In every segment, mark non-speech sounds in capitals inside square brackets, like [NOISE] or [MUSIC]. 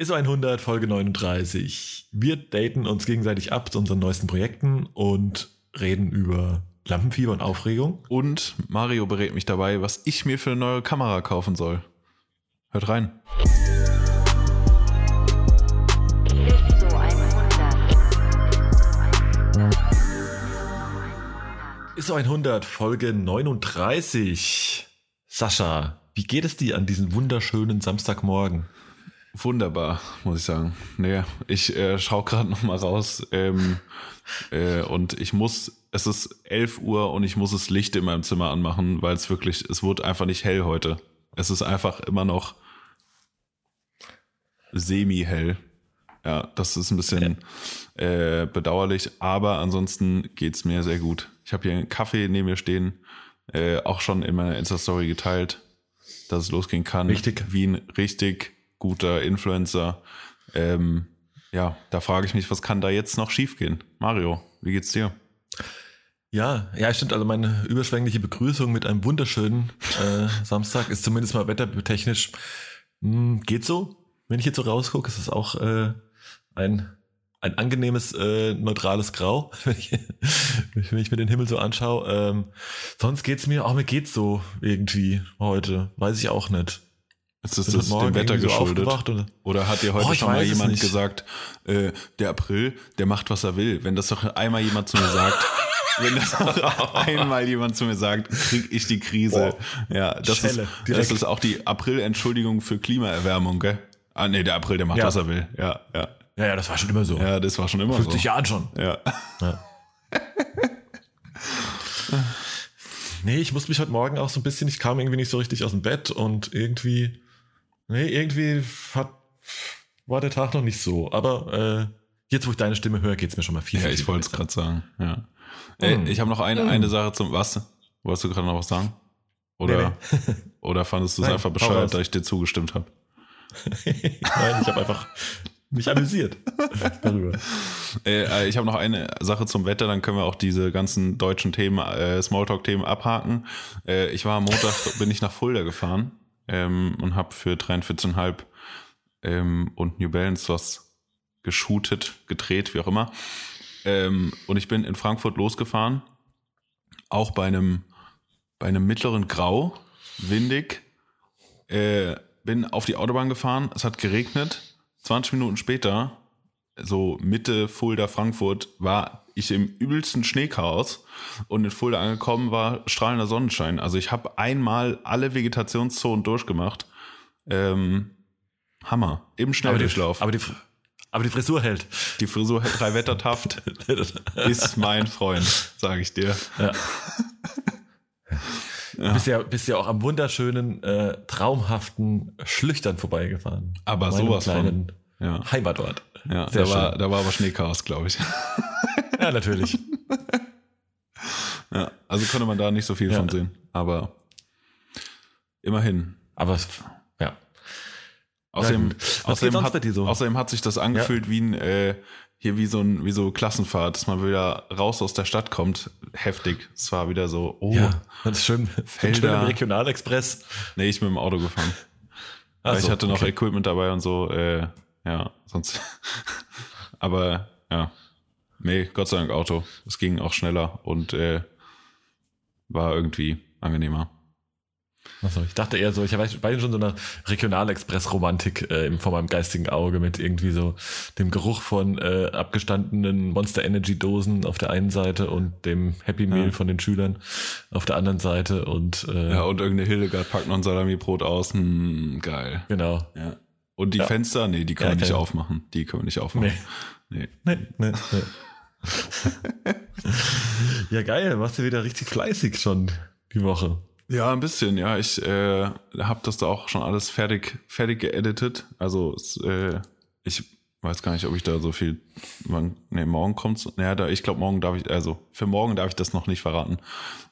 ISO 100, Folge 39. Wir daten uns gegenseitig ab zu unseren neuesten Projekten und reden über Lampenfieber und Aufregung. Und Mario berät mich dabei, was ich mir für eine neue Kamera kaufen soll. Hört rein. ISO 100. ISO 100, Folge 39. Sascha, wie geht es dir an diesem wunderschönen Samstagmorgen? Wunderbar, muss ich sagen. Nee, ich äh, schaue gerade noch mal raus ähm, äh, und ich muss, es ist 11 Uhr und ich muss das Licht in meinem Zimmer anmachen, weil es wirklich, es wurde einfach nicht hell heute. Es ist einfach immer noch semi-hell. Ja, das ist ein bisschen äh, bedauerlich, aber ansonsten geht's mir sehr gut. Ich habe hier einen Kaffee neben mir stehen, äh, auch schon in meiner Insta-Story geteilt, dass es losgehen kann. Richtig. Wie ein richtig guter Influencer. Ähm, ja, da frage ich mich, was kann da jetzt noch schiefgehen? Mario, wie geht's dir? Ja, ja, stimmt. Also meine überschwängliche Begrüßung mit einem wunderschönen äh, Samstag ist zumindest mal wettertechnisch mh, geht so. Wenn ich jetzt so rausgucke, ist es auch äh, ein ein angenehmes äh, neutrales Grau, [LAUGHS] wenn ich, wenn ich mir den Himmel so anschaue. Ähm, sonst geht's mir, auch mir geht's so irgendwie heute, weiß ich auch nicht. Ist das, das dem Wetter so geschuldet? und- Oder hat dir heute Oh, schon mal jemand gesagt, äh, der April, der macht, was er will? Wenn das doch einmal jemand zu mir sagt, [LAUGHS] wenn das doch einmal jemand zu mir sagt, krieg ich die Krise. Ja, das ist, Schelle, das direkt. ist auch die April-Entschuldigung für Klimaerwärmung, gell? Ah, nee, der April, der macht, Ja. was er will. Ja, ja. Ja, ja, das war schon immer so. Ja, das war schon immer 50 so. Jahren schon. Ja. Ja. [LAUGHS] nee, ich musste mich heute Morgen auch so ein bisschen, ich kam irgendwie nicht so richtig aus dem Bett und irgendwie, nee, irgendwie hat, war der Tag noch nicht so. Aber äh, jetzt, wo ich deine Stimme höre, geht's mir schon mal viel, Ja, viel, ich wollte es besser. gerade sagen. Ja. Ey, Hm. ich habe noch eine, Hm. eine Sache zum. Was? Wolltest du gerade noch was sagen? Oder, Nee, oder fandest du es einfach bescheuert, dass ich dir zugestimmt habe? [LAUGHS] Nein, ich habe einfach mich amüsiert darüber. Äh, äh, ich habe noch eine Sache zum Wetter, dann können wir auch diese ganzen deutschen Themen, äh, Smalltalk-Themen abhaken. Äh, ich war am Montag, [LAUGHS] bin ich nach Fulda gefahren ähm, und habe für 43,5 ähm, und New Balance was geshootet, gedreht, wie auch immer. Ähm, und ich bin in Frankfurt losgefahren, auch bei einem, bei einem mittleren Grau, windig, äh, bin auf die Autobahn gefahren, es hat geregnet. 20 Minuten später, so Mitte Fulda, Frankfurt, war ich im übelsten Schneechaos und in Fulda angekommen war strahlender Sonnenschein. Also ich habe einmal alle Vegetationszonen durchgemacht. Ähm, Hammer. Im Schnelldurchlauf. aber, die, aber die Frisur hält. Die Frisur drei Wettertaft [LAUGHS] ist mein Freund, sage ich dir. Ja. Du bist ja, bist ja auch am wunderschönen, äh, traumhaften Schlüchtern vorbeigefahren. Aber sowas von. Ja, Heimatort. ja Sehr da, war, da war aber Schneechaos, glaube ich. [LAUGHS] Ja, natürlich. Ja, also konnte man da nicht so viel Ja. von sehen. Aber immerhin. Aber ja. Außerdem, außerdem, hat, so? außerdem hat sich das angefühlt wie ein, äh, hier wie so ein, wie so Klassenfahrt, dass man wieder raus aus der Stadt kommt. Heftig. Es war wieder so, oh, Ja, das ist schön. Felder. Schön im Regionalexpress. nee, ich bin mit dem Auto gefahren. Ach Weil so, ich hatte noch okay. Equipment dabei und so, äh, ja, sonst. [LAUGHS] Aber ja. Nee, Gott sei Dank Auto. Es ging auch schneller und äh, war irgendwie angenehmer. Achso, ich dachte eher so, ich war war schon so eine Regionalexpress-Romantik äh, vor meinem geistigen Auge mit irgendwie so dem Geruch von äh, abgestandenen Monster Energy Dosen auf der einen Seite und dem Happy Meal Ja. von den Schülern auf der anderen Seite und äh, Ja, und irgendeine Hildegard packt noch ein Salamibrot aus. Hm, geil. genau. Ja. Und die Ja. Fenster, nee, die können Ja, wir nicht aufmachen. Die können wir nicht aufmachen. Nee. Nee, nee, nee. [LAUGHS] ja, geil, warst du wieder richtig fleißig schon die Woche. Ja, ein bisschen, ja. Ich äh, habe das da auch schon alles fertig, fertig geeditet. Also äh, ich weiß gar nicht, ob ich da so viel. Wann, nee, morgen kommt's. Naja, da, ich glaube, morgen darf ich, also für morgen darf ich das noch nicht verraten.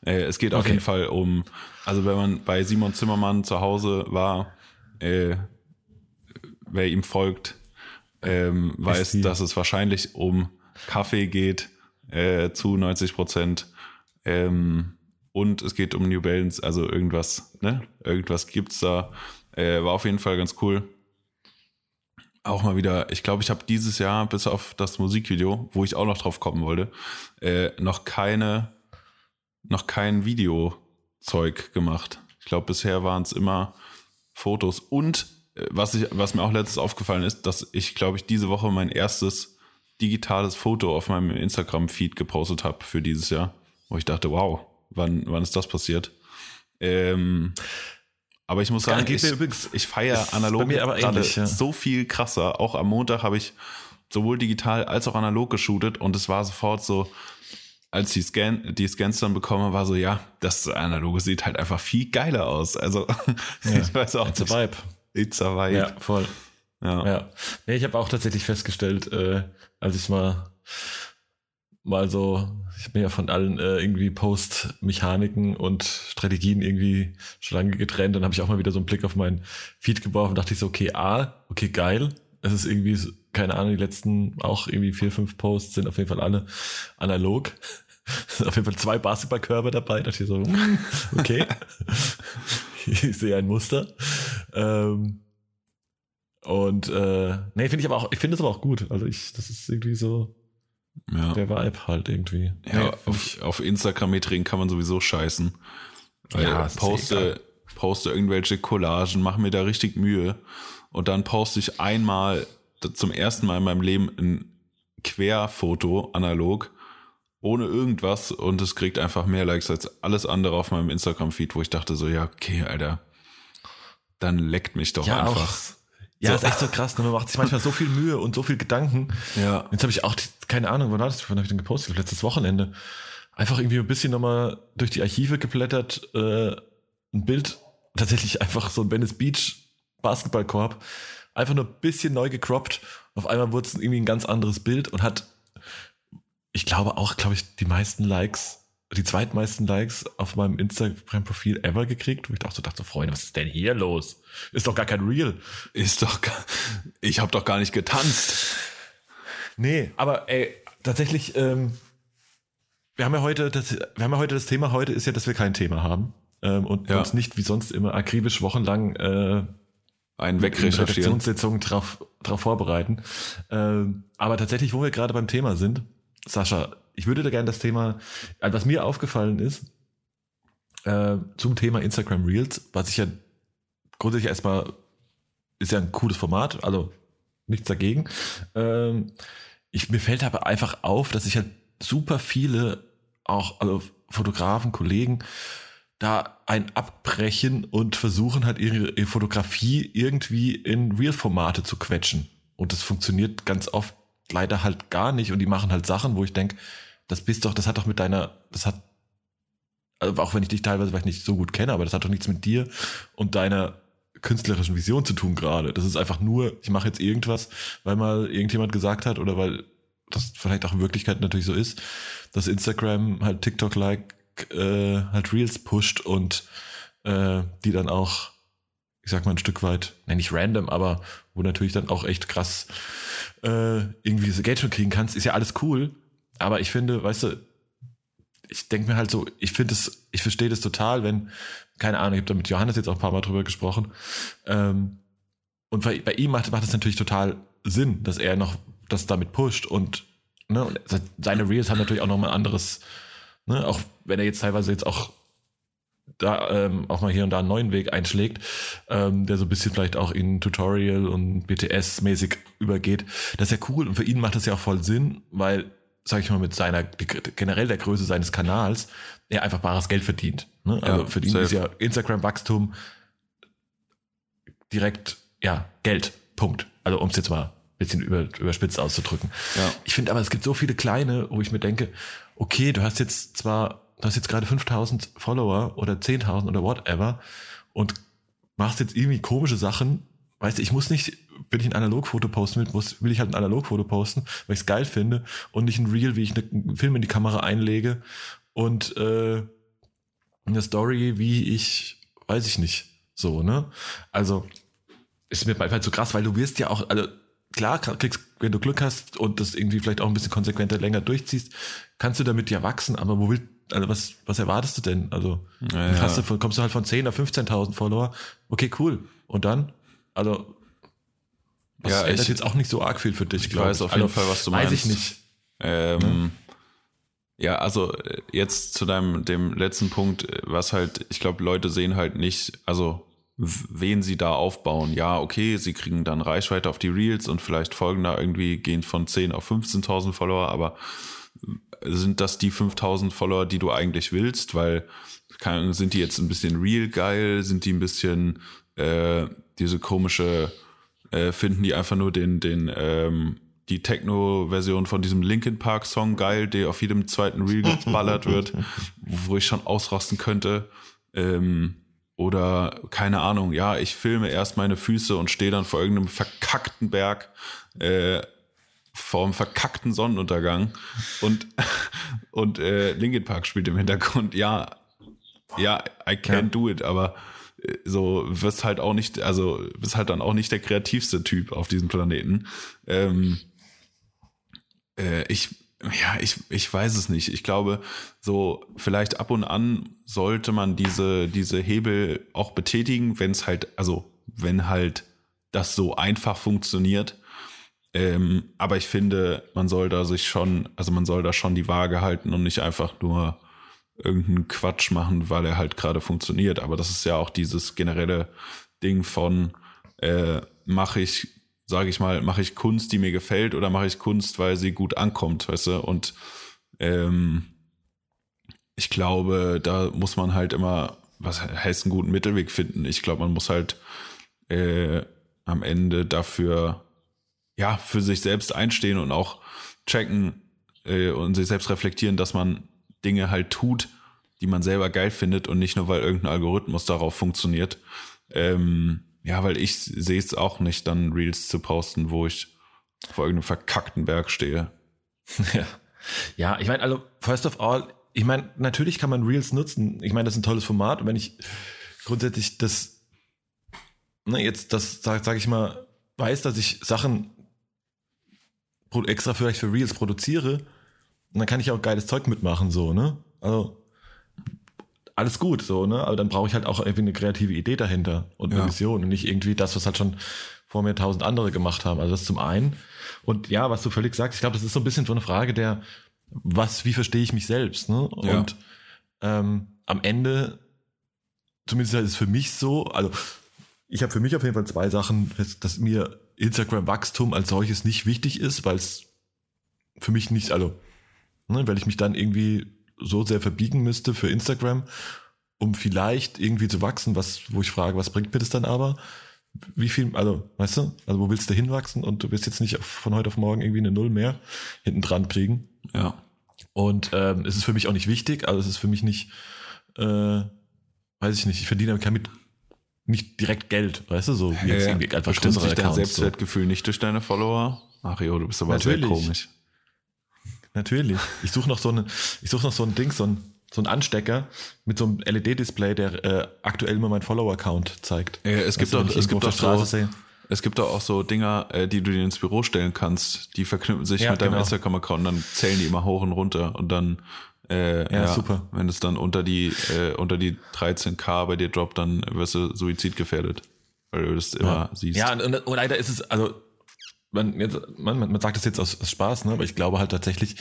Äh, es geht auf Okay. jeden Fall um, also wenn man bei Simon Zimmermann zu Hause war, äh, wer ihm folgt, ähm, weiß, die- dass es wahrscheinlich um Kaffee geht, äh, zu 90 Prozent. Ähm, und es geht um New Balance, also irgendwas, ne? Irgendwas gibt's da. Äh, war auf jeden Fall ganz cool. auch mal wieder, ich glaube, ich habe dieses Jahr bis auf das Musikvideo, wo ich auch noch drauf kommen wollte, äh, noch keine, noch kein Videozeug gemacht. Ich glaube, bisher waren es immer Fotos und was ich, was mir auch letztens aufgefallen ist, dass ich, glaube ich, diese Woche mein erstes digitales Foto auf meinem Instagram-Feed gepostet habe für dieses Jahr, wo ich dachte, wow, wann, wann ist das passiert? Ähm, aber ich muss sagen, ich, übrigens- ich feiere analog ähnlich, ja. so viel krasser. Auch am Montag habe ich sowohl digital als auch analog geshootet und es war sofort so, als die, Scan, die Scans dann bekommen, war so, ja, das analoge sieht halt einfach viel geiler aus. Also [LAUGHS] ich weiß auch It's a nicht. vibe. It's a vibe. Ja, voll. Ja. Ja. Nee, ich habe auch tatsächlich festgestellt, äh, als ich mal mal so, ich bin ja von allen äh, irgendwie Post-Mechaniken und Strategien irgendwie schon lange getrennt. Dann habe ich auch mal wieder so einen Blick auf meinen Feed geworfen, dachte ich so, okay, A, okay, geil. Es ist irgendwie, keine Ahnung, die letzten auch irgendwie vier, fünf Posts sind auf jeden Fall alle analog. Es [LAUGHS] sind auf jeden Fall zwei Basketballkörbe dabei. Da dachte ich so, okay. [LAUGHS] ich sehe ein Muster. Ähm, und äh, nee, finde ich aber auch, ich finde es aber auch gut. Also ich, das ist irgendwie so Ja. der Vibe halt irgendwie. Ja, Nee, auf, auf Instagram-Metriken kann man sowieso scheißen. Weil Ja, ist poste, poste irgendwelche Collagen, mache mir da richtig Mühe und dann poste ich einmal zum ersten Mal in meinem Leben ein Querfoto analog ohne irgendwas und es kriegt einfach mehr Likes als alles andere auf meinem Instagram-Feed, wo ich dachte so, ja, okay, Alter, dann leckt mich doch ja, einfach. auch. Ja, So. ist echt so krass. Ne? Man macht sich manchmal so viel Mühe und so viel Gedanken. Ja. Jetzt habe ich auch, keine Ahnung, wann war das? Wann habe ich denn gepostet? Letztes Wochenende. Einfach irgendwie ein bisschen nochmal durch die Archive geblättert. Äh, ein Bild, tatsächlich einfach so ein Venice Beach Basketballkorb. Einfach nur ein bisschen neu gecroppt. Auf einmal wurde es irgendwie ein ganz anderes Bild und hat, ich glaube auch, glaube ich, die meisten Likes, die zweitmeisten Likes auf meinem Instagram-Profil ever gekriegt. Wo ich auch so dachte, Freunde, was ist denn hier los? Ist doch gar kein Real. Ist doch, gar- ich habe doch gar nicht getanzt. Nee, aber ey, tatsächlich, ähm, wir haben ja heute, das, wir haben ja heute das Thema heute ist ja, dass wir kein Thema haben ähm, und Ja. uns nicht wie sonst immer akribisch wochenlang äh, Einen in wegrecherchieren. Drauf, drauf vorbereiten. Ähm, aber tatsächlich, wo wir gerade beim Thema sind, Sascha, ich würde da gerne das Thema, also was mir aufgefallen ist, äh, zum Thema Instagram Reels, was ich ja grundsätzlich erstmal, ist ja ein cooles Format, also nichts dagegen. Ähm, ich, mir fällt aber einfach auf, dass sich halt super viele, auch also Fotografen, Kollegen, da ein abbrechen und versuchen halt ihre, ihre Fotografie irgendwie in Real-Formate zu quetschen. Und das funktioniert ganz oft leider halt gar nicht. Und die machen halt Sachen, wo ich denke, das bist doch, das hat doch mit deiner, das hat, also auch wenn ich dich teilweise vielleicht nicht so gut kenne, aber das hat doch nichts mit dir und deiner künstlerischen Vision zu tun gerade. Das ist einfach nur, ich mache jetzt irgendwas, weil mal irgendjemand gesagt hat oder weil das vielleicht auch in Wirklichkeit natürlich so ist, dass Instagram halt TikTok-like äh, halt Reels pusht und äh, die dann auch, ich sag mal ein Stück weit, nenne ich random, aber wo natürlich dann auch echt krass äh, irgendwie so Geld schon kriegen kannst, ist ja alles cool. Aber ich finde, weißt du, ich denke mir halt so, ich finde es, ich verstehe das total, wenn, keine Ahnung, ich habe da mit Johannes jetzt auch ein paar Mal drüber gesprochen. Ähm, und bei, bei ihm macht, macht es natürlich total Sinn, dass er noch das damit pusht und, ne, und seine Reels haben natürlich auch noch mal ein anderes, ne, auch wenn er jetzt teilweise jetzt auch da ähm, auch mal hier und da einen neuen Weg einschlägt, ähm, der so ein bisschen vielleicht auch in Tutorial und BTS-mäßig übergeht. Das ist ja cool und für ihn macht das ja auch voll Sinn, weil, sag ich mal, mit seiner generell der Größe seines Kanals er einfach bares Geld verdient. Ne? Also Ja, für ihn safe. ist ja Instagram-Wachstum direkt, ja, Geld. Punkt. Also um es jetzt mal ein bisschen über, überspitzt auszudrücken. Ja. Ich finde aber, es gibt so viele kleine, wo ich mir denke, okay, du hast jetzt zwar, du hast jetzt gerade 5000 Follower oder 10.000 oder whatever und machst jetzt irgendwie komische Sachen. Weißt du, ich muss nicht, wenn ich ein Analogfoto posten will, muss, will ich halt ein Analogfoto posten, weil ich es geil finde und nicht ein Reel, wie ich ne- einen Film in die Kamera einlege und äh, eine Story, wie ich, weiß ich nicht, so, ne? Also, ist mir einfach zu krass, weil du wirst ja auch, also klar, kriegst, wenn du Glück hast und das irgendwie vielleicht auch ein bisschen konsequenter länger durchziehst, kannst du damit ja wachsen, aber wo will, also was, was erwartest du denn? Also, Ja, hast du kommst du halt von 10 auf 15.000 Follower, okay, cool. Und dann? Also, Das Ja, ändert ich- jetzt auch nicht so arg viel für dich, Ich glaub weiß auf jeden Fall, was du Weiß meinst. ich nicht. Ähm, Ja, also äh, jetzt zu deinem dem letzten Punkt, äh, was halt, ich glaube, Leute sehen halt nicht, also wen sie da aufbauen. Ja, okay, sie kriegen dann Reichweite auf die Reels und vielleicht folgen da irgendwie, gehen von 10 auf 15.000 Follower, aber sind das die 5.000 Follower, die du eigentlich willst? Weil, sind die jetzt ein bisschen real geil? Sind die ein bisschen äh, diese komische, äh, finden die einfach nur den, den, ähm, die Techno-Version von diesem Linkin Park-Song geil, der auf jedem zweiten Reel geballert wird, [LAUGHS] wo ich schon ausrasten könnte. Ähm, oder keine Ahnung, ja, ich filme erst meine Füße und stehe dann vor irgendeinem verkackten Berg äh, vor einem verkackten Sonnenuntergang und, [LAUGHS] und äh, Linkin Park spielt im Hintergrund. Ja, ja, I can't Ja. do it, aber so wirst halt auch nicht, also bist halt dann auch nicht der kreativste Typ auf diesem Planeten. Ähm, äh, ich, ja, ich, ich weiß es nicht. Ich glaube, so vielleicht ab und an sollte man diese, diese Hebel auch betätigen, wenn es halt, also wenn halt das so einfach funktioniert. Ähm, aber ich finde, man soll da sich schon, also man soll da schon die Waage halten und nicht einfach nur irgendeinen Quatsch machen, weil er halt gerade funktioniert. Aber das ist ja auch dieses generelle Ding von, äh, mache ich, sage ich mal, mache ich Kunst, die mir gefällt, oder mache ich Kunst, weil sie gut ankommt, weißt du? Und ähm, ich glaube, da muss man halt immer, was heißt einen guten Mittelweg finden? Ich glaube, man muss halt äh, am Ende dafür, ja, für sich selbst einstehen und auch checken äh, und sich selbst reflektieren, dass man Dinge halt tut, die man selber geil findet und nicht nur, weil irgendein Algorithmus darauf funktioniert. Ähm, ja, weil ich sehe es auch nicht, dann Reels zu posten, wo ich vor irgendeinem verkackten Berg stehe. [LAUGHS] Ja, ja ich meine, also, first of all, ich meine, natürlich kann man Reels nutzen. Ich meine, das ist ein tolles Format. Und wenn ich grundsätzlich das, ne, jetzt das, sag, sag ich mal, weiß, dass ich Sachen extra vielleicht für Reels produziere, und dann kann ich auch geiles Zeug mitmachen, so, ne? Also, alles gut, so, ne? Aber dann brauche ich halt auch irgendwie eine kreative Idee dahinter und eine Ja. Vision und nicht irgendwie das, was halt schon vor mir tausend andere gemacht haben. Also das zum einen. Und ja, was du völlig sagst, ich glaube, das ist so ein bisschen so eine Frage der, was, wie verstehe ich mich selbst, ne? Ja. Und ähm, am Ende, zumindest ist es für mich so, also ich habe für mich auf jeden Fall zwei Sachen, dass, dass mir Instagram-Wachstum als solches nicht wichtig ist, weil es für mich nicht, also, ne, weil ich mich dann irgendwie so sehr verbiegen müsste für Instagram, um vielleicht irgendwie zu wachsen, was, wo ich frage, was bringt mir das dann aber? Wie viel, also, weißt du, also wo willst du hinwachsen und du wirst jetzt nicht von heute auf morgen irgendwie eine Null mehr hinten dran kriegen. Ja. Und ähm, es ist für mich auch nicht wichtig, also es ist für mich nicht, äh, weiß ich nicht, ich verdiene damit nicht direkt Geld, weißt du, so wie jetzt irgendwie einfach größere sich dein Accounts. So. Selbstwertgefühl nicht durch deine Follower? Ach jo, du bist aber Natürlich. sehr komisch. Natürlich. Ich suche noch so eine, ich suche noch so ein Ding, so ein, so ein Anstecker mit so einem LED-Display, der äh, aktuell mir mein Follower-Account zeigt. Äh, es gibt doch, es gibt doch so, es gibt doch auch so Dinger, äh, die du dir ins Büro stellen kannst. Die verknüpfen sich Ja, mit deinem genau. Instagram-Account und dann zählen die immer hoch und runter und dann, äh, ja, super. Wenn es dann unter die, äh, unter die 13k bei dir droppt, dann wirst du suizidgefährdet. Weil du das immer siehst. Ja, und, und, und leider ist es, also, man, jetzt, man, man sagt das jetzt aus, aus Spaß, ne? aber ich glaube halt tatsächlich,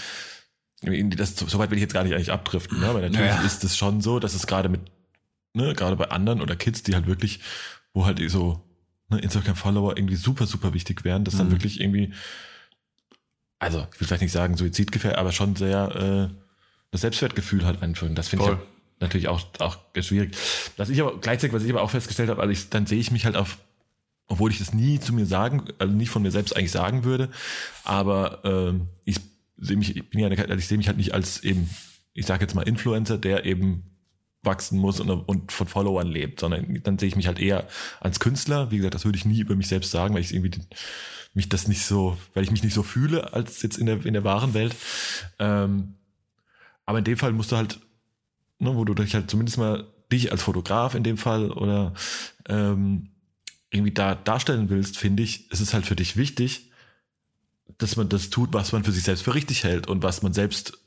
das, so weit will ich jetzt gar nicht eigentlich abdriften, ne? weil natürlich Naja. ist es schon so, dass es gerade mit, ne, gerade bei anderen oder Kids, die halt wirklich, wo halt so ne, Instagram-Follower irgendwie super, super wichtig wären, dass dann Mhm. wirklich irgendwie, also ich will vielleicht nicht sagen Suizidgefährdet, aber schon sehr äh, das Selbstwertgefühl halt einführen. Das finde ich natürlich auch, auch schwierig. Was ich aber gleichzeitig, was ich aber auch festgestellt habe, also ich, dann sehe ich mich halt auf, obwohl ich das nie zu mir sagen, also nie von mir selbst eigentlich sagen würde, aber ähm, ich sehe mich, ich bin ja, eine- also ich sehe mich halt nicht als eben, ich sage jetzt mal Influencer, der eben wachsen muss und, und von Followern lebt, sondern dann sehe ich mich halt eher als Künstler. Wie gesagt, das würde ich nie über mich selbst sagen, weil ich irgendwie den, mich das nicht so, weil ich mich nicht so fühle als jetzt in der in der wahren Welt. Ähm, aber in dem Fall musst du halt, ne, wo du dich halt zumindest mal dich als Fotograf in dem Fall oder ähm, irgendwie da darstellen willst, finde ich, ist es halt für dich wichtig, dass man das tut, was man für sich selbst für richtig hält und was man selbst,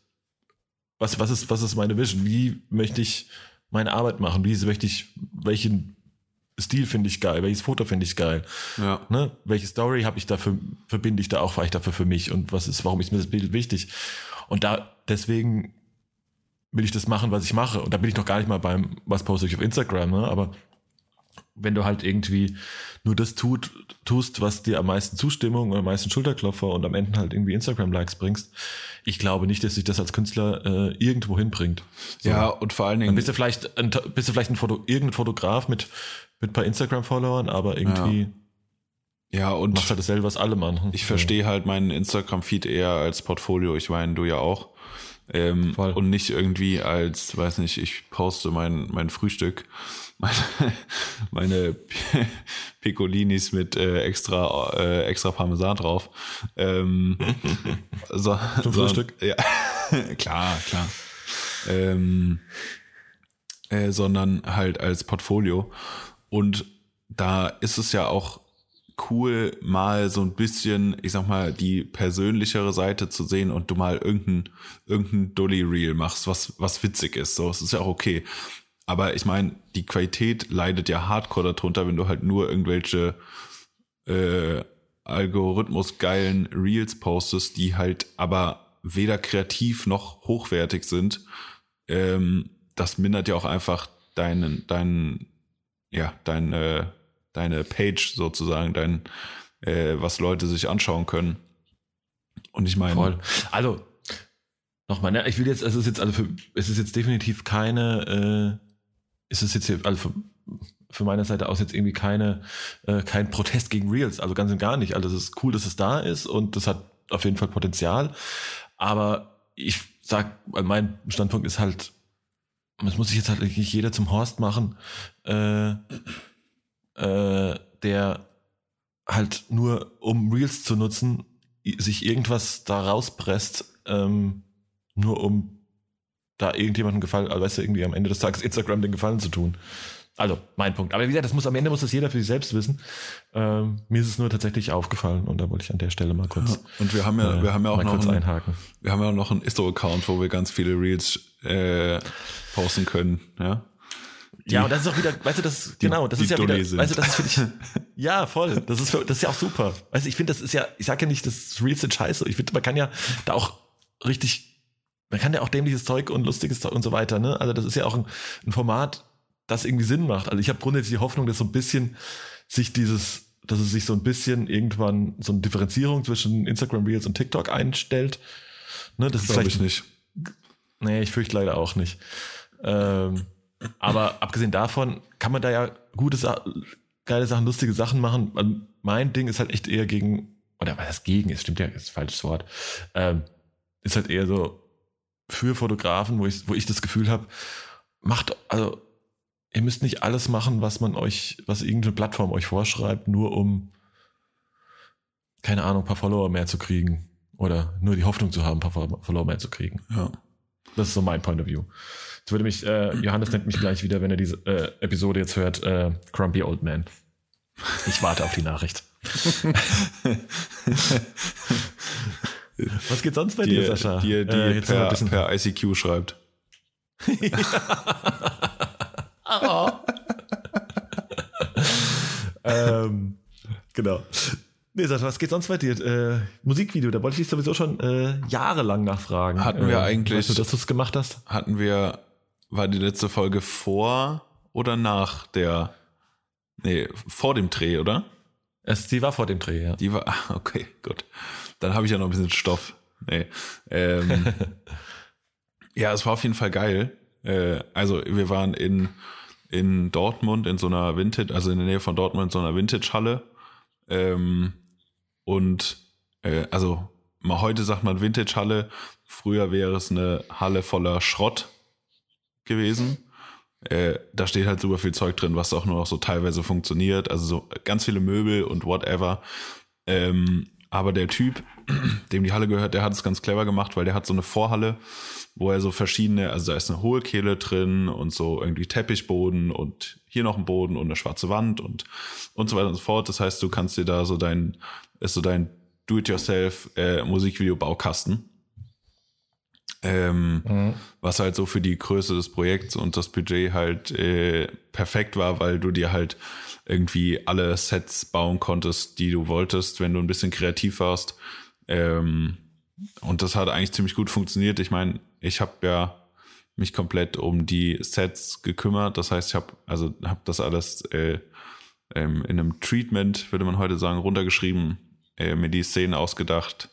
was, was ist, was ist meine Vision? Wie möchte ich meine Arbeit machen? Wie möchte ich, welchen Stil finde ich geil, welches Foto finde ich geil. Ja. Ne? Welche Story habe ich dafür, verbinde ich da auch vielleicht dafür für mich und was ist, warum ist mir das Bild wichtig? Und da, deswegen will ich das machen, was ich mache. Und da bin ich noch gar nicht mal beim, was poste ich auf Instagram, ne? Aber wenn du halt irgendwie nur das tut, tust, was dir am meisten Zustimmung und am meisten Schulterklopfer und am Ende halt irgendwie Instagram-Likes bringst, ich glaube nicht, dass sich das als Künstler äh, irgendwo hinbringt. So. Ja, und vor allen Dann Dingen, bist du vielleicht ein, bist du vielleicht ein Foto, irgendein Fotograf mit, mit ein paar Instagram-Followern, aber irgendwie ja, und machst halt dasselbe, was alle machen. ich verstehe halt meinen Instagram-Feed eher als Portfolio. Ich meine, du ja auch. Ähm, und nicht irgendwie als, weiß nicht, ich poste mein, mein Frühstück, meine, [LAUGHS] meine Piccolinis mit äh, extra, äh, extra Parmesan drauf. Ähm, [LAUGHS] so, Zum so- Frühstück? Ja, [LAUGHS] klar, klar. Ähm, äh, sondern halt als Portfolio. Und da ist es ja auch cool, mal so ein bisschen, ich sag mal, die persönlichere Seite zu sehen und du mal irgendein, irgendein Dolly-Reel machst, was, was witzig ist. So, es ist ja auch okay. Aber ich meine, die Qualität leidet ja hardcore darunter, wenn du halt nur irgendwelche äh, algorithmusgeilen Reels postest, die halt aber weder kreativ noch hochwertig sind. Ähm, das mindert ja auch einfach deinen, deinen, ja, deine, deine Page sozusagen, dein, äh, was Leute sich anschauen können. Und ich meine, Voll. Also, nochmal, ne, ich will jetzt, es ist jetzt, also für, es ist jetzt definitiv keine, äh, es ist jetzt hier, also für, für meine Seite aus jetzt irgendwie keine, äh, kein Protest gegen Reels, also ganz und gar nicht. Also es ist cool, dass es da ist und das hat auf jeden Fall Potenzial. Aber ich sag, mein Standpunkt ist halt, es muss sich jetzt halt nicht jeder zum Horst machen, äh, äh, der halt nur um Reels zu nutzen, sich irgendwas da rauspresst, ähm, nur um da irgendjemandem Gefallen, also weißt du, irgendwie am Ende des Tages Instagram den Gefallen zu tun. Also, mein Punkt. Aber wie gesagt, das muss am Ende muss das jeder für sich selbst wissen. Ähm, mir ist es nur tatsächlich aufgefallen und da wollte ich an der Stelle mal kurz, und wir haben ja, äh, wir haben ja auch noch einen, einhaken. wir haben ja auch noch einen Isto-Account, wo wir ganz viele Reels äh, posten können, ja. Ja, und das ist auch wieder, weißt du, das, genau, das die ist ja wieder, Dulli sind. weißt du, das ist für [LAUGHS] dich, ja, voll, das ist, für, das ist ja auch super. Weißt du, ich finde, das ist ja, ich sage ja nicht, dass Reels sind scheiße. Ich finde, man kann ja da auch richtig, man kann ja auch dämliches Zeug und lustiges Zeug und so weiter, ne? Also das ist ja auch ein, ein Format, das irgendwie Sinn macht. Also ich habe grundsätzlich die Hoffnung, dass so ein bisschen sich dieses, dass es sich so ein bisschen irgendwann so eine Differenzierung zwischen Instagram Reels und TikTok einstellt. Ne, das ist Glaube ich nicht. Nee, ich fürchte leider auch nicht. Ähm, aber abgesehen davon kann man da ja gute, Sa geile Sachen, lustige Sachen machen. Und Mein Ding ist halt echt eher gegen, oder was das gegen ist, stimmt ja, ist ein falsches Wort. Ähm, ist halt eher so für Fotografen, wo ich, wo ich das Gefühl habe, macht, also ihr müsst nicht alles machen, was man euch, was irgendeine Plattform euch vorschreibt, nur um, keine Ahnung, ein paar Follower mehr zu kriegen. Oder nur die Hoffnung zu haben, ein paar Follower mehr zu kriegen. Ja. Das ist so mein Point of View. Jetzt würde mich, äh, Johannes nennt mich gleich wieder, wenn er diese äh, Episode jetzt hört, äh, Grumpy Old Man. Ich warte auf die Nachricht. [LAUGHS] [LAUGHS] [LAUGHS] Was geht sonst bei Die, dir, Sascha? die, die Äh, per, per ICQ schreibt. [LAUGHS] ähm, genau. Nee, Sascha, was geht sonst bei dir? Äh, Musikvideo, da wollte ich dich sowieso schon äh, jahrelang nachfragen. Hatten wir äh, eigentlich- Weißt du, dass du es gemacht hast? Hatten wir, war die letzte Folge vor oder nach der, nee, vor dem Dreh, oder? Es, die war vor dem Dreh, ja. Die war, ah, okay, gut. Dann habe ich ja noch ein bisschen Stoff. Nee. Ähm, [LAUGHS] ja, es war auf jeden Fall geil. Äh, also wir waren in, in Dortmund in so einer Vintage, also in der Nähe von Dortmund in so einer Vintage-Halle. Ähm, und äh, also mal heute sagt man Vintage-Halle. Früher wäre es eine Halle voller Schrott gewesen. Äh, da steht halt super viel Zeug drin, was auch nur noch so teilweise funktioniert. Also so ganz viele Möbel und whatever. Ähm, aber der Typ, [CLEARS THROAT] dem die Halle gehört, der hat es ganz clever gemacht, weil der hat so eine Vorhalle, wo er so verschiedene, also da ist eine Hohlkehle drin und so irgendwie Teppichboden und hier noch ein Boden und eine schwarze Wand und, und so weiter und so fort. Das heißt, du kannst dir da so dein, ist so dein Do-it-yourself äh, Musikvideo-Baukasten. Ähm, Mhm. Was halt so für die Größe des Projekts und das Budget halt äh, perfekt war, weil du dir halt irgendwie alle Sets bauen konntest, die du wolltest, wenn du ein bisschen kreativ warst. Ähm, und das hat eigentlich ziemlich gut funktioniert. Ich meine, ich habe ja mich komplett um die Sets gekümmert. Das heißt, ich habe also habe das alles äh, ähm, in einem Treatment, würde man heute sagen, runtergeschrieben, äh, mir die Szenen ausgedacht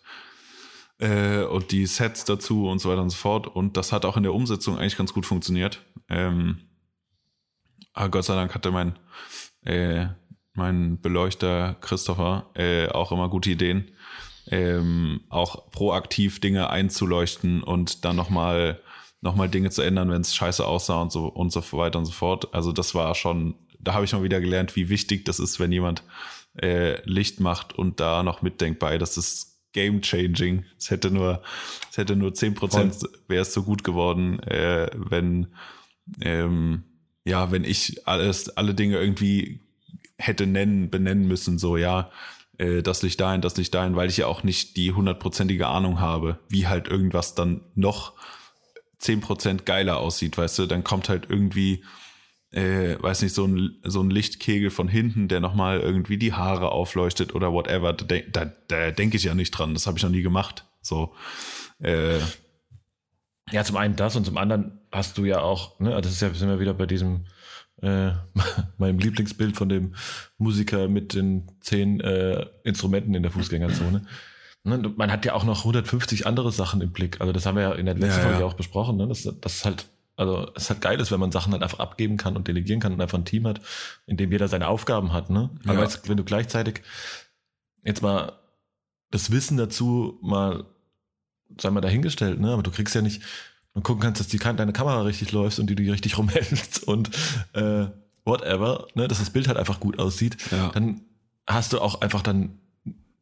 äh, und die Sets dazu und so weiter und so fort. Und das hat auch in der Umsetzung eigentlich ganz gut funktioniert. Ähm, aber Gott sei Dank hatte mein, äh, mein Beleuchter Christopher äh, auch immer gute Ideen. Ähm, auch proaktiv Dinge einzuleuchten und dann nochmal noch mal Dinge zu ändern, wenn es scheiße aussah und so und so weiter und so fort. Also das war schon, da habe ich mal wieder gelernt, wie wichtig das ist, wenn jemand äh, Licht macht und da noch mitdenkt bei. Das ist game changing. Es hätte nur, es hätte nur 10% wäre es so gut geworden, äh, wenn, ähm, ja, wenn ich alles, alle Dinge irgendwie hätte nennen, benennen müssen, so, ja, äh, das Licht dahin, das Licht dahin, weil ich ja auch nicht die hundertprozentige Ahnung habe, wie halt irgendwas dann noch 10% geiler aussieht, weißt du, dann kommt halt irgendwie, äh, weiß nicht, so ein, so ein Lichtkegel von hinten, der nochmal irgendwie die Haare aufleuchtet oder whatever. Da, denk- da, da denke ich ja nicht dran. Das habe ich noch nie gemacht. So. Äh, Ja, zum einen das und zum anderen hast du ja auch, ne, das ist ja, sind wir wieder bei diesem, äh, [LAUGHS] meinem Lieblingsbild von dem Musiker mit den zehn äh, Instrumenten in der Fußgängerzone. Ne, man hat ja auch noch 150 andere Sachen im Blick. Also das haben wir ja in der letzten Ja, Folge ja. auch besprochen, ne? dass das ist halt, also es halt geil ist, wenn man Sachen halt einfach abgeben kann und delegieren kann und einfach ein Team hat, in dem jeder seine Aufgaben hat. Ne? Aber Ja. jetzt, wenn du gleichzeitig jetzt mal das Wissen dazu mal, sei mal dahingestellt, ne? aber du kriegst ja nicht, und gucken kannst, dass die, deine Kamera richtig läuft und die du richtig [LAUGHS] rumhältst und äh, whatever, ne? dass das Bild halt einfach gut aussieht, Ja. dann hast du auch einfach dann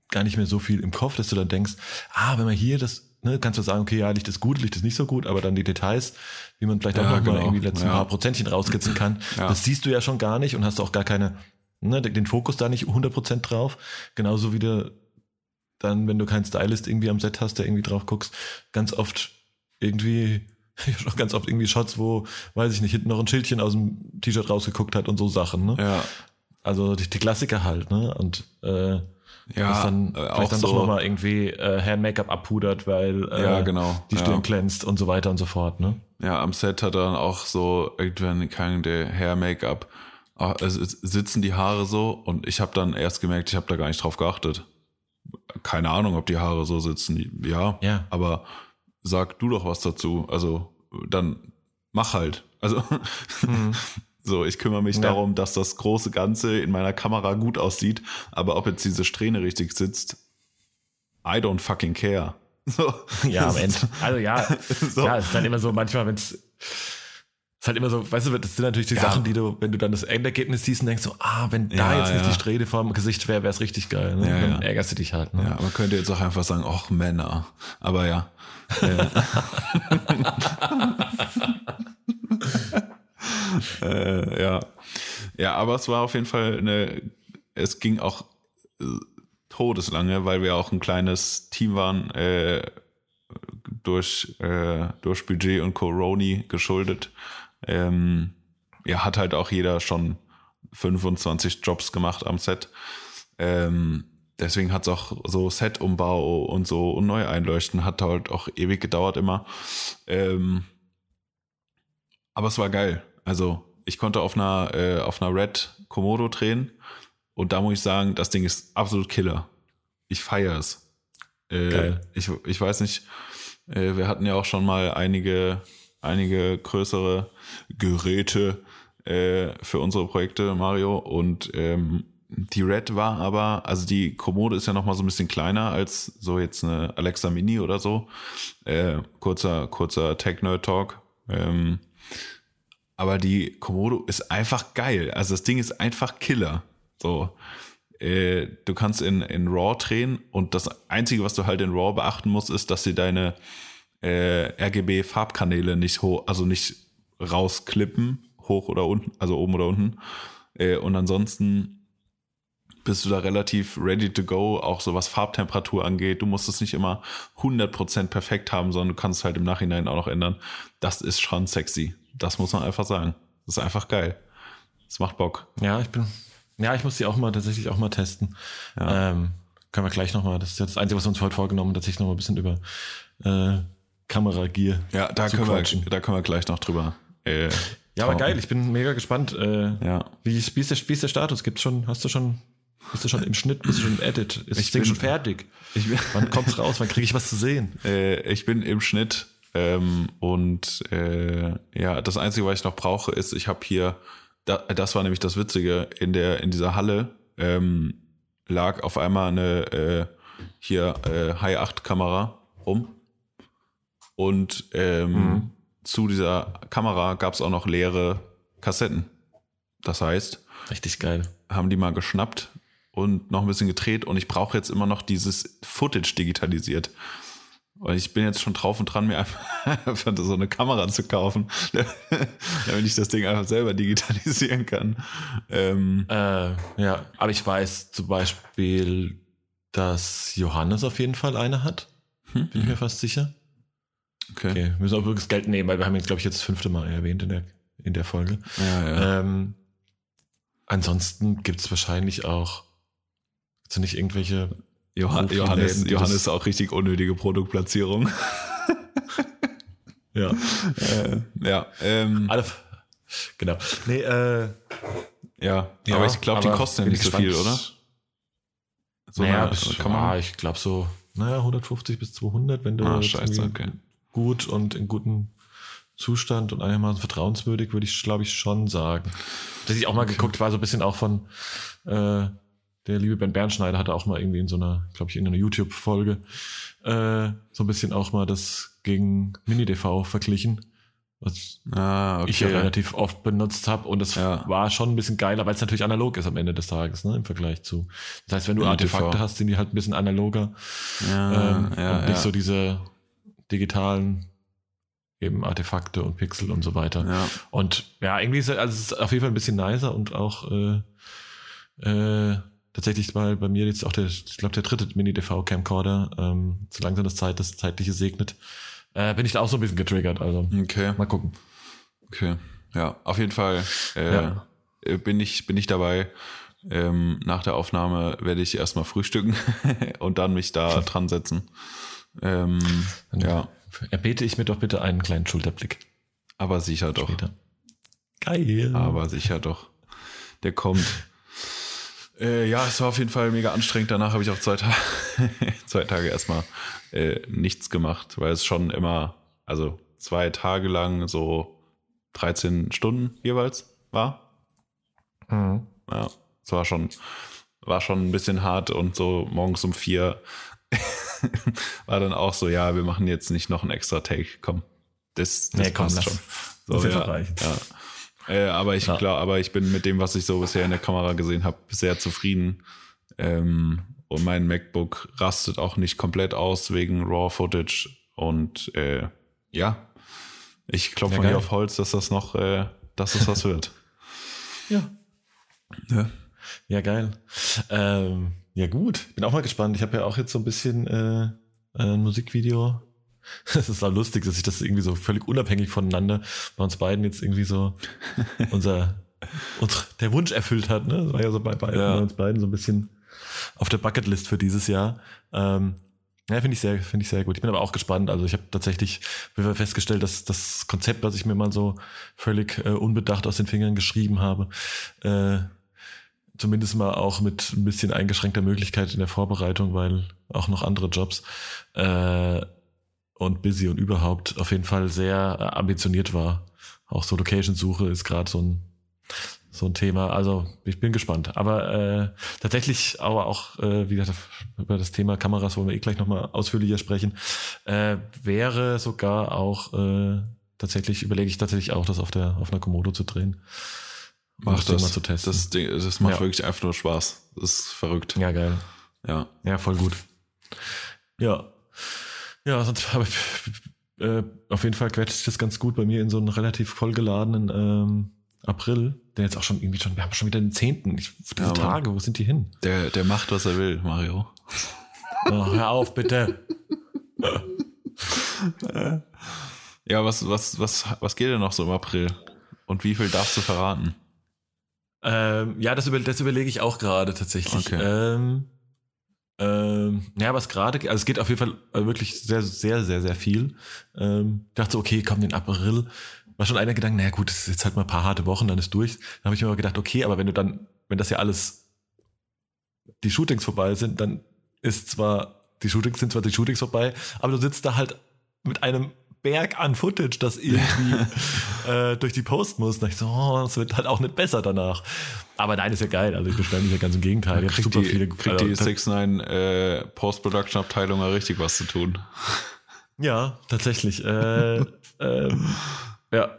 gar nicht mehr so viel im Kopf, dass du dann denkst, ah, wenn man hier das, ne, kannst du sagen, okay, ja, Licht ist gut, Licht ist nicht so gut, aber dann die Details, wie man vielleicht auch Ja, noch mal genau. irgendwie die letzten Ja. paar Prozentchen rauskitzeln kann, [CLEARS THROAT] Ja. das siehst du ja schon gar nicht und hast auch gar keine, ne, den Fokus da nicht 100% drauf. Genauso wie du dann, wenn du keinen Stylist irgendwie am Set hast, der irgendwie drauf guckst, ganz oft irgendwie, [LAUGHS] ich schon ganz oft irgendwie Shots, wo, weiß ich nicht, hinten noch ein Schildchen aus dem T-Shirt rausgeguckt hat und so Sachen, ne? ja. Also die, die Klassiker halt, ne? Und äh, Ja, das dann äh, vielleicht auch dann so. doch nochmal irgendwie äh, Hand-Make-up abpudert, weil äh, Ja, genau. die Stirn Ja. glänzt und so weiter und so fort, ne? Ja, am Set hat er dann auch so irgendwann kein der Hair-Make-up. Ah, Es es sitzen die Haare so und ich habe dann erst gemerkt, ich habe da gar nicht drauf geachtet. Keine Ahnung, ob die Haare so sitzen. Ja, Ja. aber sag du doch was dazu. Also dann mach halt. Also [LAUGHS] so, ich kümmere mich Ja. darum, dass das große Ganze in meiner Kamera gut aussieht, aber ob jetzt diese Strähne richtig sitzt, I don't fucking care. [LAUGHS] So. Ja, am Ende. [LAUGHS] Also ja, So. ja, es ist dann immer so, manchmal, wenn es ist halt immer so, weißt du, das sind natürlich die Ja. Sachen, die du, wenn du dann das Endergebnis siehst und denkst so, ah, wenn da Ja, jetzt nicht die Strähne vorm Gesicht wäre, wäre es richtig geil. Ne? Ja, dann ärgerst du dich halt. Ne? Ja, man könnte jetzt auch einfach sagen, ach Männer. Aber ja. [LAUGHS] [LAUGHS] Äh, ja. Ja, aber es war auf jeden Fall eine, es ging auch äh, todeslange, weil wir auch ein kleines Team waren, äh, durch, äh, durch Budget und Coroni geschuldet. Ähm, ja, hat halt auch jeder schon 25 Jobs gemacht am Set. Ähm, deswegen hat es auch so Set-Umbau und so und neu einleuchten hat halt auch ewig gedauert immer. Ähm, aber es war geil. Also ich konnte auf einer, äh, auf einer Red Komodo drehen und da muss ich sagen, das Ding ist absolut Killer. Ich feiere es. Äh. Ich, ich weiß nicht, äh, wir hatten ja auch schon mal einige, einige größere Geräte äh, für unsere Projekte, Mario. Und ähm, die Red war aber, also die Kommode ist ja noch mal so ein bisschen kleiner als so jetzt eine Alexa Mini oder so. Äh, kurzer, kurzer Tech-Nerd-Talk. Ähm, aber die Komodo ist einfach geil. Also das Ding ist einfach Killer. So. Äh, du kannst in, in RAW drehen und das Einzige, was du halt in RAW beachten musst, ist, dass sie deine äh, RGB-Farbkanäle nicht hoch, also nicht rausklippen, hoch oder unten, also oben oder unten. Äh, und ansonsten bist du da relativ ready to go, auch so was Farbtemperatur angeht. Du musst es nicht immer 100% perfekt haben, sondern du kannst es halt im Nachhinein auch noch ändern. Das ist schon sexy. Das muss man einfach sagen. Das ist einfach geil. Das macht Bock. Ja, ich bin. Ja, ich muss die auch mal tatsächlich auch mal testen. Ja. Ähm, können wir gleich nochmal, das ist jetzt das Einzige, was wir uns heute vorgenommen, tatsächlich nochmal ein bisschen über äh, Kameragier. Ja, da zu können, wir, quatschen. da können wir gleich noch drüber. Äh, Ja, aber geil, ich bin mega gespannt. Äh, Ja. wie, ist, wie, ist der, wie ist der Status? Gibt's schon, hast du schon, bist du schon im Schnitt, bist du schon im Edit? Ist Ich das Ding bin- schon fertig? Ich bin, Wann kommt's raus? Wann kriege ich was zu sehen? äh, ich bin im Schnitt ähm, und äh, ja, das Einzige, was ich noch brauche, ist, ich habe hier, da, das war nämlich das Witzige, in der in dieser Halle ähm, lag auf einmal eine äh, hier äh, High 8 Kamera rum und ähm, zu dieser Kamera gab es auch noch leere Kassetten. Das heißt, Richtig geil. haben die mal geschnappt und noch ein bisschen gedreht und ich brauche jetzt immer noch dieses Footage digitalisiert. Und ich bin jetzt schon drauf und dran, mir einfach, [LAUGHS] so eine Kamera zu kaufen, [LAUGHS] damit ich das Ding einfach selber digitalisieren kann. Ähm, Äh, ja, aber ich weiß zum Beispiel, dass Johannes auf jeden Fall eine hat. Bin ich mir fast sicher. okay. Okay, wir müssen auch übrigens Geld nehmen, weil wir haben ihn, glaube ich, jetzt das fünfte Mal erwähnt in der, in der Folge. Ja, ja. Ähm, ansonsten gibt's wahrscheinlich auch, nicht irgendwelche, Johann, so Johannes, Läden, Johannes auch richtig unnötige Produktplatzierung. [LAUGHS] ja, äh, ja, ähm, alle, genau. Nee, äh, ja, ja, aber ich glaube, die kosten ja nicht so gespannt. viel, oder? So naja, bis, Kamera? ja, ich glaube so, naja, 150 bis 200, wenn du Ah, scheiße, okay. gut und in gutem Zustand und einigermaßen vertrauenswürdig, würde ich, glaube ich, schon sagen. Dass ich auch mal geguckt war, so ein bisschen auch von äh, der liebe Ben Bernschneider hatte auch mal irgendwie in so einer, glaube ich, in einer YouTube-Folge äh, so ein bisschen auch mal das gegen Mini-DV verglichen, was Ah, okay. ich ja relativ oft benutzt habe und das Ja. war schon ein bisschen geiler, weil es natürlich analog ist am Ende des Tages, ne, im Vergleich zu. Das heißt, wenn du. Artefakte hast, sind die halt ein bisschen analoger ja, ähm, ja, und nicht so diese digitalen eben Artefakte und Pixel und so weiter. ja. Und ja, irgendwie ist es- also es ist auf jeden Fall ein bisschen nicer und auch äh, äh, tatsächlich mal bei mir jetzt auch der, ich glaube, der dritte Mini-DV-Camcorder, ähm, so langsam das Zeit, das Zeitliche segnet, äh, bin ich da auch so ein bisschen getriggert. Also Okay. mal gucken. Okay, ja, auf jeden Fall äh, Ja. äh, bin, ich, bin ich dabei. Ähm, nach der Aufnahme werde ich erstmal frühstücken [LAUGHS] und dann mich da [LAUGHS] dran setzen. Ähm, ja, Erbete ich mir doch bitte einen kleinen Schulterblick aber sicher doch. später. Geil. Aber sicher doch. Der kommt. Äh, ja, es war auf jeden Fall mega anstrengend. Danach habe ich auch zwei, Ta [LAUGHS] zwei Tage erstmal äh, nichts gemacht, weil es schon immer, also zwei Tage lang so 13 Stunden jeweils war. Mhm. Ja, es war schon, war schon ein bisschen hart und so morgens um vier [LAUGHS] war dann auch so, ja, wir machen jetzt nicht noch einen extra Take, komm. Das, das Nee, komm, passt lass- schon. So, jetzt ja, auch reichen. ja. Äh, aber ich Ja. klar, aber ich bin mit dem, was ich so bisher in der Kamera gesehen habe, sehr zufrieden. Ähm, und mein MacBook rastet auch nicht komplett aus wegen RAW Footage. Und äh, ja, ich klopfe mal hier auf Holz, dass das noch, äh, dass es was wird. [LAUGHS] Ja. Ja. Ja, geil. Ähm, ja, gut. Bin auch mal gespannt. Ich habe ja auch jetzt so ein bisschen äh, ein Musikvideo. [LAUGHS] Es ist auch lustig, dass sich das irgendwie so völlig unabhängig voneinander bei uns beiden jetzt irgendwie so [LAUGHS] unser, unser der Wunsch erfüllt hat. Ne? Das war ja so bei, beiden, Ja. bei uns beiden so ein bisschen auf der Bucketlist für dieses Jahr. Ähm, ja, finde ich sehr, finde ich sehr gut. Ich bin aber auch gespannt. Also ich habe tatsächlich festgestellt, dass das Konzept, was ich mir mal so völlig äh, unbedacht aus den Fingern geschrieben habe, äh, zumindest mal auch mit ein bisschen eingeschränkter Möglichkeit in der Vorbereitung, weil auch noch andere Jobs äh, und busy und überhaupt auf jeden Fall sehr äh, ambitioniert war. Auch so Location-Suche ist gerade so ein so ein Thema. Also ich bin gespannt. Aber äh, tatsächlich aber auch, äh, wie gesagt, über das Thema Kameras wollen wir eh gleich nochmal ausführlicher sprechen. Äh, wäre sogar auch äh, tatsächlich, überlege ich tatsächlich auch, das auf der auf einer Komodo zu drehen. Um Mach Ding das. mal zu testen. Das, Ding, das macht Ja. wirklich einfach nur Spaß. Das ist verrückt. ja, geil. Ja. Ja, voll gut. Ja. Ja, sonst [LAUGHS] habe ich äh, auf jeden Fall quetscht sich das ganz gut bei mir in so einen relativ vollgeladenen ähm, April, der jetzt auch schon irgendwie schon, wir haben schon wieder den 10. Ich, diese Ja. Tage, wo sind die hin? Der, der macht, was er will, Mario. Oh, hör auf, bitte. [LAUGHS] Ja, was, was, was, was geht denn noch so im April? Und wie viel darfst du verraten? Ähm, ja, das, über, das überlege ich auch gerade tatsächlich. Okay. Ähm, ähm, ja, was gerade, also es geht auf jeden Fall äh, wirklich sehr, sehr, sehr, sehr viel. Ähm, ich dachte so, okay, komm, den April. War schon einer Gedanke, naja gut, das ist jetzt halt mal ein paar harte Wochen, dann ist durch. Dann habe ich mir aber gedacht, okay, aber wenn du dann, wenn das ja alles die Shootings vorbei sind, dann ist zwar, die Shootings sind zwar die Shootings vorbei, aber du sitzt da halt mit einem Berg an Footage, das [LAUGHS] irgendwie äh, durch die Post muss. Und ich so, oh, das wird halt auch nicht besser danach. Aber nein, ist ja geil. Also ich beschwere mich ja ganz im Gegenteil. Ich Kriegt super die, viele kriegt die also, 6 9 äh, Post-Production-Abteilung mal richtig was zu tun. Ja, tatsächlich. Äh, [LAUGHS] ähm, ja.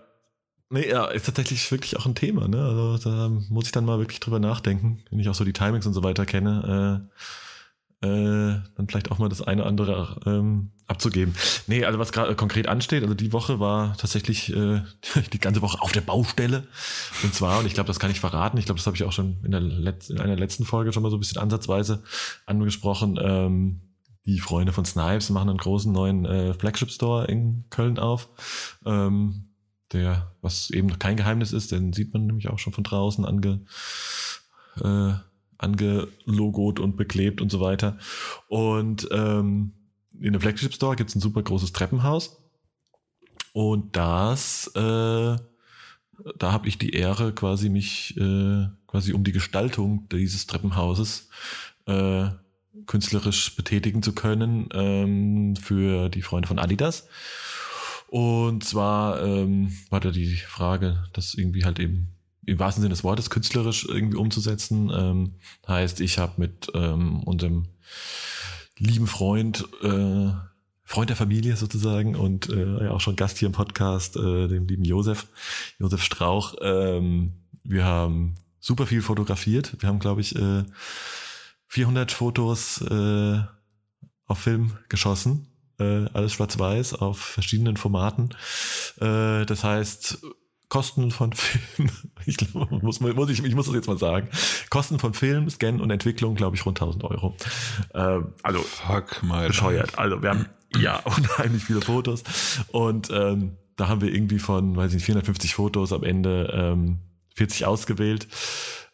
Nee, ja, ist tatsächlich wirklich auch ein Thema, ne? Also da muss ich dann mal wirklich drüber nachdenken, wenn ich auch so die Timings und so weiter kenne, äh, dann vielleicht auch mal das eine andere ähm, abzugeben. Nee, also was gerade konkret ansteht, also die Woche war tatsächlich äh, [LAUGHS] die ganze Woche auf der Baustelle. Und zwar, und ich glaube, das kann ich verraten, ich glaube, das habe ich auch schon in, der in einer letzten Folge schon mal so ein bisschen ansatzweise angesprochen. Ähm, die Freunde von Snipes machen einen großen neuen äh, Flagship-Store in Köln auf. Ähm, der, was eben noch kein Geheimnis ist, den sieht man nämlich auch schon von draußen ange, äh, angelogot und beklebt und so weiter. Und ähm, in dem Flagship Store gibt es ein super großes Treppenhaus. Und das, äh, da habe ich die Ehre, quasi mich äh, quasi um die Gestaltung dieses Treppenhauses äh, künstlerisch betätigen zu können ähm, für die Freunde von Adidas. Und zwar ähm, war da die Frage, das irgendwie halt eben im wahrsten Sinne des Wortes künstlerisch irgendwie umzusetzen. Ähm, heißt, ich habe mit ähm, unserem lieben Freund, äh, Freund der Familie sozusagen und äh, auch schon Gast hier im Podcast, äh, dem lieben Josef, Josef Strauch. Ähm, wir haben super viel fotografiert. Wir haben, glaube ich, äh, 400 Fotos äh, auf Film geschossen. Äh, alles schwarz-weiß auf verschiedenen Formaten. Äh, das heißt, Kosten von Film, [LAUGHS] ich, muss, muss ich, ich muss das jetzt mal sagen, Kosten von Film, Scan und Entwicklung, glaube ich, rund 1000 Euro. Äh, also Fuck bescheuert. Also wir haben ja [LAUGHS] unheimlich viele Fotos. Und ähm, da haben wir irgendwie von, weiß ich nicht, 450 Fotos am Ende ähm, 40 ausgewählt.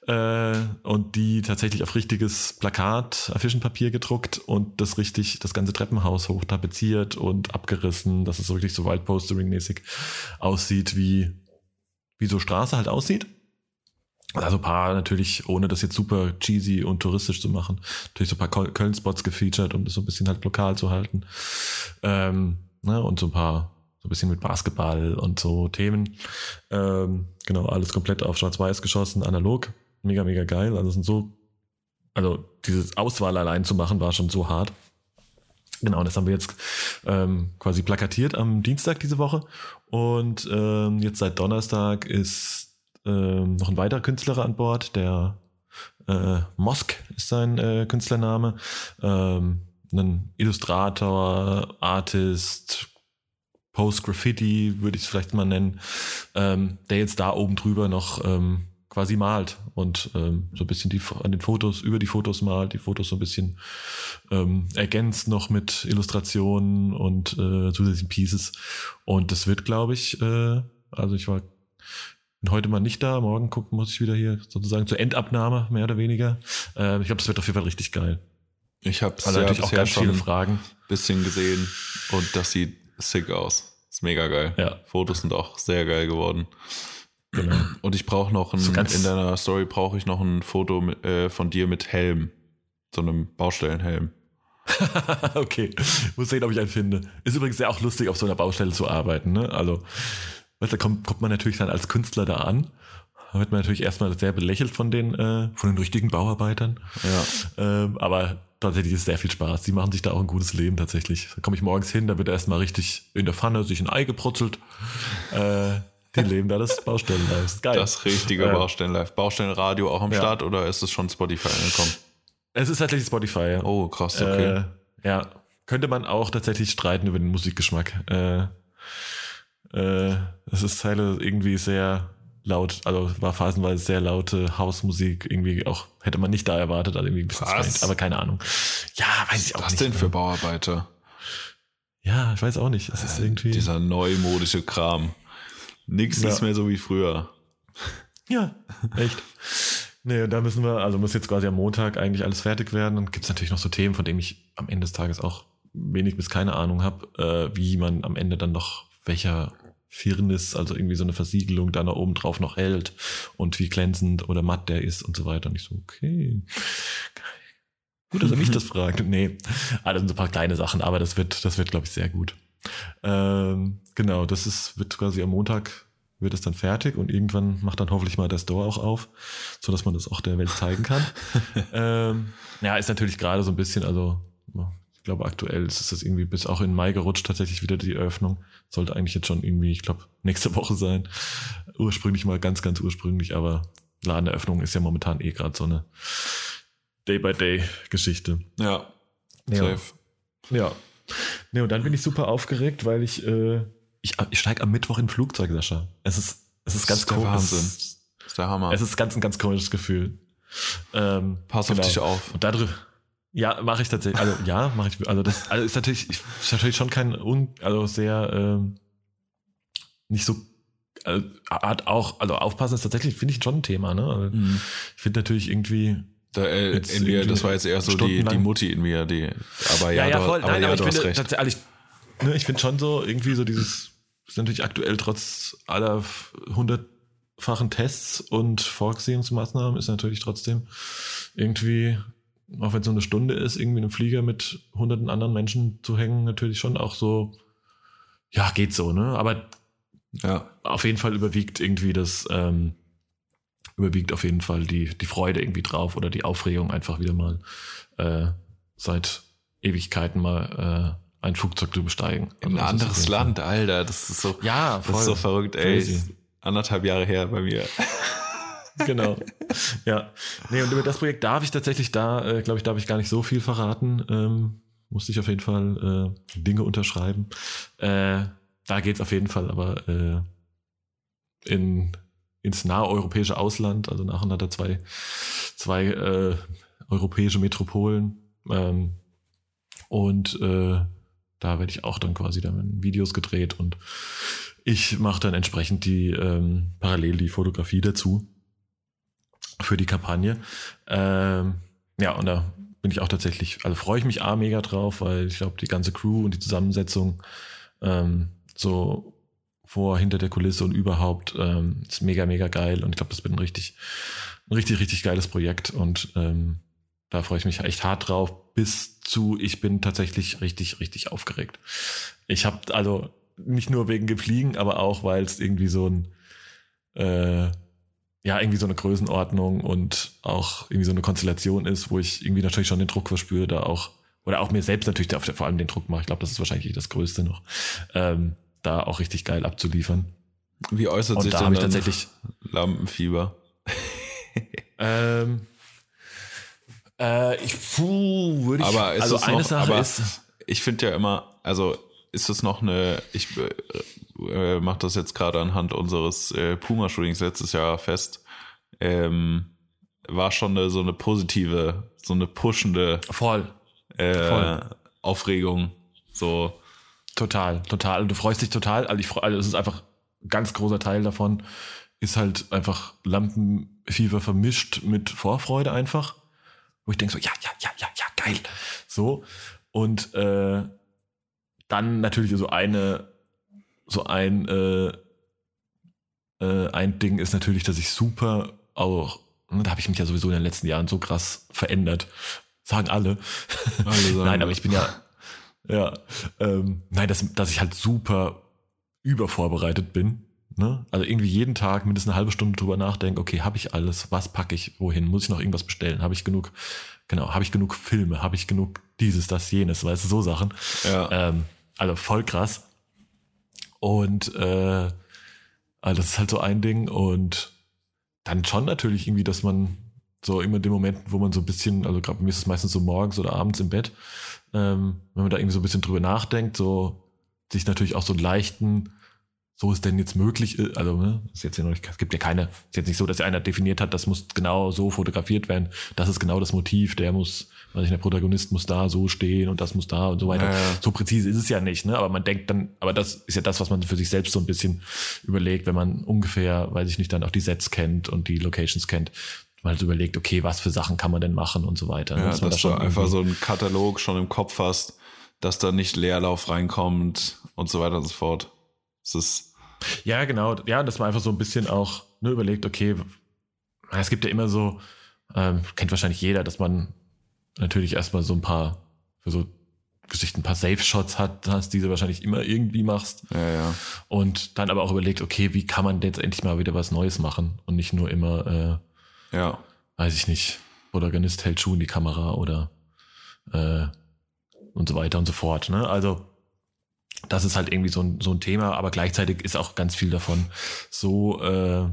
Äh, und die tatsächlich auf richtiges Plakat, Affischenpapier gedruckt und das richtig, das ganze Treppenhaus hoch tapeziert und abgerissen, dass es so wirklich so Wildpostering-mäßig aussieht, wie, wie so Straße halt aussieht. Also ein paar natürlich, ohne das jetzt super cheesy und touristisch zu machen, natürlich so ein paar Köln-Spots gefeatured, um das so ein bisschen halt lokal zu halten. Ähm, ne, und so ein paar, so ein bisschen mit Basketball und so Themen. Ähm, genau, alles komplett auf Schwarz-Weiß geschossen, analog. Mega, mega geil. Also sind so, also diese Auswahl allein zu machen, war schon so hart. Genau, das haben wir jetzt ähm, quasi plakatiert am Dienstag diese Woche. Und ähm, jetzt seit Donnerstag ist ähm, noch ein weiterer Künstler an Bord, der äh, Mosk ist sein äh, Künstlername. Ähm, ein Illustrator, Artist, Post-Graffiti würde ich es vielleicht mal nennen, ähm, der jetzt da oben drüber noch ähm, quasi malt und ähm, so ein bisschen die an den Fotos, über die Fotos malt, die Fotos so ein bisschen ähm, ergänzt noch mit Illustrationen und äh, zusätzlichen Pieces. Und das wird, glaube ich, äh, also ich war bin heute mal nicht da, morgen gucken muss ich wieder hier sozusagen zur Endabnahme, mehr oder weniger. Äh, ich glaube, das wird auf jeden Fall richtig geil. Ich habe Also ja natürlich auch ganz viele Fragen. bisschen gesehen und das sieht sick aus. Ist mega geil. Ja. Fotos sind auch sehr geil geworden. Genau. Und ich brauche noch ein, in deiner Story brauche ich noch ein Foto mit, äh, von dir mit Helm. So einem Baustellenhelm. [LAUGHS] okay, muss sehen, ob ich einen finde. Ist übrigens ja auch lustig, auf so einer Baustelle zu arbeiten. Ne? Also, weißt, da kommt, kommt man natürlich dann als Künstler da an. Da wird man natürlich erstmal sehr belächelt von den, äh, von den richtigen Bauarbeitern. Ja. Ähm, aber tatsächlich ist es sehr viel Spaß. Die machen sich da auch ein gutes Leben tatsächlich. Da komme ich morgens hin, da wird erstmal richtig in der Pfanne sich ein Ei gebrutzelt. Äh, die leben da das Baustellen. Das ist geil. Das richtige Ja. Baustellen live. Baustellenradio auch am Ja. Start oder ist es schon Spotify angekommen? Es ist tatsächlich Spotify, ja. Oh, krass, okay. Äh, ja, könnte man auch tatsächlich streiten über den Musikgeschmack. Äh, äh, es ist Teile irgendwie sehr, laut, also war phasenweise sehr laute Hausmusik, irgendwie auch, hätte man nicht da erwartet, also irgendwie ein bisschen Was? strange, aber keine Ahnung. Ja, weiß ich auch Was nicht. denn für ne? Bauarbeiter? Ja, ich weiß auch nicht. Es ist irgendwie. Dieser neumodische Kram. Nix Ja. ist mehr so wie früher. Ja, echt. Nee, da müssen wir, also muss jetzt quasi am Montag eigentlich alles fertig werden. Dann gibt es natürlich noch so Themen, von denen ich am Ende des Tages auch wenig bis keine Ahnung habe, äh, wie man am Ende dann noch welcher Firnis, also irgendwie so eine Versiegelung da noch oben drauf noch hält und wie glänzend oder matt der ist und so weiter. Und ich so, okay. Gut, dass er mich [LAUGHS] das fragt. Nee, ah, das sind so ein paar kleine Sachen, aber das wird, das wird, glaube ich, sehr gut. Ähm, genau, das ist, wird quasi am Montag wird es dann fertig und irgendwann macht dann hoffentlich mal der Store auch auf, so dass man das auch der Welt zeigen kann. [LAUGHS] ähm, ja, ist natürlich gerade so ein bisschen, also ich glaube aktuell ist es irgendwie bis auch in Mai gerutscht tatsächlich wieder die Eröffnung. Sollte eigentlich jetzt schon irgendwie, ich glaube, nächste Woche sein. Ursprünglich mal ganz, ganz ursprünglich, aber Ladeneröffnung ist ja momentan eh gerade so eine Day-by-Day-Geschichte. Ja. Ja. Safe. Ja. Nee, und dann bin ich super aufgeregt, weil ich, äh, ich, ich steige am Mittwoch in ein Flugzeug, Sascha. Es ist, es ist ganz komisch. Wahnsinn. Es ist, Das ist der Hammer. es ist ganz, ein ganz komisches Gefühl. Ähm, Pass auf dich auf. Und darüber, ja, mache ich tatsächlich. Also ja, mache ich. Also das also ist natürlich, ist natürlich schon kein, un, also sehr ähm, nicht so. Also, hat auch, also aufpassen ist tatsächlich, finde ich schon ein Thema, ne? Also, Mhm. Ich finde natürlich irgendwie, Da, äh, Jetzt irgendwie das war jetzt eher so die, die Mutti in mir, die. Aber ja, du, aber Nein, ja, aber ich du hast finde recht. tatsächlich, ne, ich finde schon so irgendwie so dieses, ist natürlich aktuell trotz aller hundertfachen Tests und Vorsehungsmaßnahmen ist natürlich trotzdem irgendwie, auch wenn es so eine Stunde ist, irgendwie in einem Flieger mit hunderten anderen Menschen zu hängen, natürlich schon auch so, ja, geht so, ne? Aber Ja. auf jeden Fall überwiegt irgendwie das, ähm, überwiegt auf jeden Fall die, die Freude irgendwie drauf oder die Aufregung einfach wieder mal äh, seit Ewigkeiten mal äh, ein Flugzeug zu besteigen. In ein Also auf anderes jeden Fall- Land, Alter. Das ist so, Ja, das ist so verrückt, ey. Crazy. Anderthalb Jahre her bei mir. [LAUGHS] genau. Ja. Nee, und über das Projekt darf ich tatsächlich da, äh, glaube ich, darf ich gar nicht so viel verraten. Ähm, musste ich auf jeden Fall äh, Dinge unterschreiben. Äh, da geht's auf jeden Fall aber äh, in, ins nahe europäische Ausland, also nacheinander zwei, zwei äh, europäische Metropolen. Ähm, und äh, da werde ich auch dann quasi dann Videos gedreht und ich mache dann entsprechend die ähm, parallel die Fotografie dazu für die Kampagne. Ähm, ja, und da bin ich auch tatsächlich, also freue ich mich A mega drauf, weil ich glaube, die ganze Crew und die Zusammensetzung ähm, so vor, hinter der Kulisse und überhaupt ähm, ist mega, mega geil. Und ich glaube, das wird ein richtig, ein richtig, richtig geiles Projekt. Und ähm, da freue ich mich echt hart drauf, bis zu, ich bin tatsächlich richtig, richtig aufgeregt. Ich habe also nicht nur wegen Gefliegen, aber auch, weil es irgendwie so ein, äh, ja, irgendwie so eine Größenordnung und auch irgendwie so eine Konstellation ist, wo ich irgendwie natürlich schon den Druck verspüre, da auch, oder auch mir selbst natürlich vor allem den Druck mache. Ich glaube, das ist wahrscheinlich das Größte noch, ähm, da auch richtig geil abzuliefern. Wie äußert Und sich da denn habe ich tatsächlich, Lampenfieber? [LAUGHS] ähm, äh, ich, puh, würde ich, Aber ist also eine noch, Sache ist, ich finde ja immer, also ist es noch eine, ich äh, äh, mache das jetzt gerade anhand unseres äh, Puma-Shootings letztes Jahr fest, ähm, war schon eine, so eine positive, so eine pushende voll, äh, Voll. Aufregung. So, Total, total. Und du freust dich total. Also ich also es ist einfach ein ganz großer Teil davon, ist halt einfach Lampenfieber vermischt mit Vorfreude einfach. Wo ich denke so, ja, ja, ja, ja, ja, geil. So. Und äh, dann natürlich so eine, so ein, äh, äh, ein Ding ist natürlich, dass ich super auch, ne, da habe ich mich ja sowieso in den letzten Jahren so krass verändert. Sagen alle. Alle sagen [LAUGHS] Nein, aber ich bin ja, ja, ähm, nein, dass, dass ich halt super übervorbereitet bin. Ne? Also irgendwie jeden Tag mindestens eine halbe Stunde drüber nachdenke, okay, habe ich alles, was packe ich, wohin, muss ich noch irgendwas bestellen, habe ich genug, genau, habe ich genug Filme, habe ich genug dieses, das, jenes, weißt du, so Sachen. ja, Ähm, also voll krass. Und äh, also das ist halt so ein Ding und dann schon natürlich irgendwie, dass man so immer in den Momenten, wo man so ein bisschen, also gerade bei mir ist es meistens so morgens oder abends im Bett, ähm, wenn man da irgendwie so ein bisschen drüber nachdenkt, so sich natürlich auch so einen leichten, so es denn jetzt möglich ist. Also, ne, ist jetzt ja noch nicht, es gibt ja keine, ist jetzt nicht so, dass einer definiert hat, das muss genau so fotografiert werden. Das ist genau das Motiv, der muss, weiß ich, der Protagonist muss da so stehen und das muss da und so weiter. Ja, ja. So präzise ist es ja nicht, ne? Aber man denkt dann, aber das ist ja das, was man für sich selbst so ein bisschen überlegt, wenn man ungefähr, weiß ich nicht, dann auch die Sets kennt und die Locations kennt. Man halt so überlegt, okay, was für Sachen kann man denn machen und so weiter. Ja, Dass man dass da du einfach so einen Katalog schon im Kopf hast, dass da nicht Leerlauf reinkommt und so weiter und so fort. Es ist, Ja, genau. Ja, dass man einfach so ein bisschen auch ne, überlegt, okay, es gibt ja immer so, ähm, kennt wahrscheinlich jeder, dass man natürlich erstmal so ein paar, für so Geschichten ein paar Safe-Shots hat, hast, die du wahrscheinlich immer irgendwie machst. ja, ja. Und dann aber auch überlegt, okay, wie kann man jetzt endlich mal wieder was Neues machen und nicht nur immer, Ja, weiß ich nicht, Protagonist hält Schuh in die Kamera oder äh, und so weiter und so fort. Ne? Also das ist halt irgendwie so ein, so ein Thema, aber gleichzeitig ist auch ganz viel davon so, äh,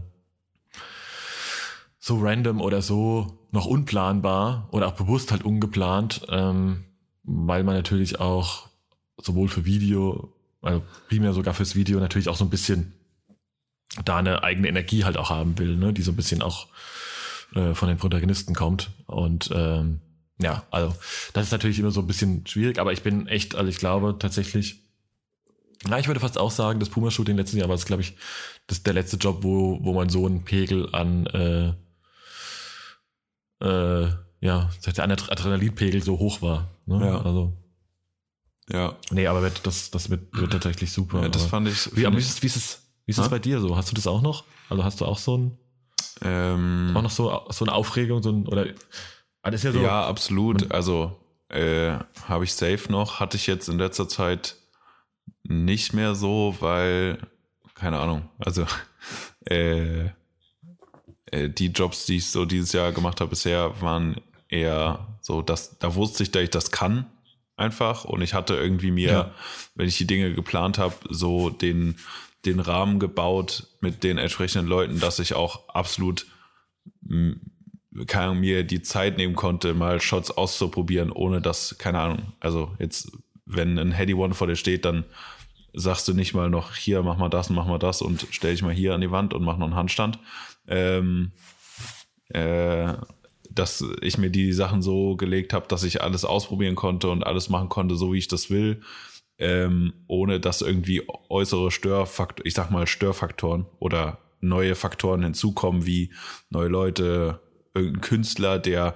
so random oder so noch unplanbar oder auch bewusst halt ungeplant, ähm, weil man natürlich auch sowohl für Video, also primär sogar fürs Video natürlich auch so ein bisschen da eine eigene Energie halt auch haben will, ne? die so ein bisschen auch äh, von den Protagonisten kommt. Und ähm, ja, also das ist natürlich immer so ein bisschen schwierig, aber ich bin echt, also ich glaube tatsächlich, na, ich würde fast auch sagen, das Puma-Shooting letztes Jahr war es, glaube ich, das der letzte Job, wo, wo man so einen Pegel an äh, äh, ja, der Adrenalinpegel so hoch war. Ne? Ja. Also, ja. nee, aber wird, das, das wird, wird tatsächlich super. ja das fand ich. wie, fand wie ich ist, es- wie ist es, wie ist es Hä? bei dir so? Hast du das auch noch? Also hast du auch so ein, ähm, auch noch so, so eine Aufregung, so ein, oder, ah, das ist ja so, ja, absolut. Also äh, habe ich safe noch. Hatte ich jetzt in letzter Zeit nicht mehr so, weil, keine Ahnung, also [LAUGHS] äh, äh, die Jobs, die ich so dieses Jahr gemacht habe bisher, waren eher so, dass da wusste ich, dass ich das kann einfach und ich hatte irgendwie mir, Ja. wenn ich die Dinge geplant habe, so den den Rahmen gebaut mit den entsprechenden Leuten, dass ich auch absolut Ahnung, mir die Zeit nehmen konnte, mal Shots auszuprobieren, ohne dass, keine Ahnung, also jetzt, wenn ein Heady One vor dir steht, dann sagst du nicht mal noch, hier, mach mal das und mach mal das und stell dich mal hier an die Wand und mach noch einen Handstand. Ähm, äh, dass ich mir die Sachen so gelegt habe, dass ich alles ausprobieren konnte und alles machen konnte, so wie ich das will, ähm, ohne dass irgendwie äußere Störfaktoren, ich sag mal Störfaktoren oder neue Faktoren hinzukommen, wie neue Leute, irgendein Künstler, der,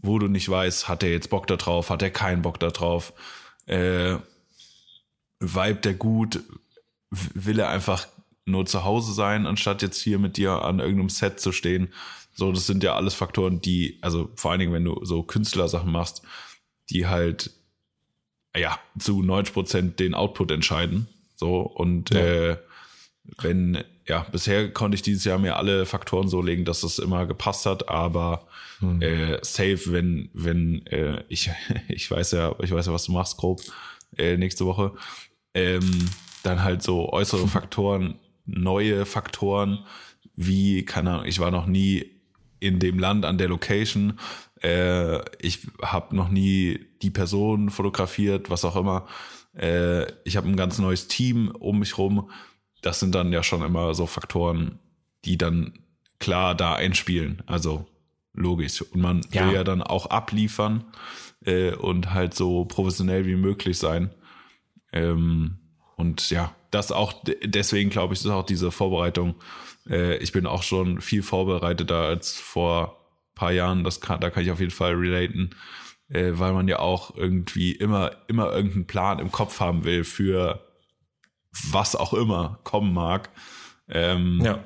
wo du nicht weißt, hat er jetzt Bock da drauf, hat er keinen Bock da drauf, äh, vibe der gut, will er einfach nur zu Hause sein, anstatt jetzt hier mit dir an irgendeinem Set zu stehen. So, das sind ja alles Faktoren, die, also vor allen Dingen, wenn du so Künstlersachen machst, die halt, ja, zu 90 Prozent den Output entscheiden. So, und Ja. äh, wenn, ja, bisher konnte ich dieses Jahr mir alle Faktoren so legen, dass es immer gepasst hat, aber äh, safe, wenn, wenn, äh, ich, [LAUGHS] ich weiß ja, ich weiß ja, was du machst, grob, äh, nächste Woche, ähm, dann halt so äußere [LAUGHS] Faktoren, neue Faktoren, wie, keine Ahnung, ich war noch nie in dem Land an der Location, äh, ich habe noch nie die Person fotografiert, was auch immer. Äh, ich habe ein ganz neues Team um mich rum. Das sind dann ja schon immer so Faktoren, die dann klar da einspielen. Also logisch. Und man Ja. will ja dann auch abliefern äh, und halt so professionell wie möglich sein. Ähm, und ja, das auch, de- deswegen glaube ich, ist auch diese Vorbereitung. Äh, ich bin auch schon viel vorbereiteter als vor paar Jahren. Das kann, da kann ich auf jeden Fall relaten, äh, weil man ja auch irgendwie immer, immer irgendeinen Plan im Kopf haben will für was auch immer kommen mag. Ähm, ja.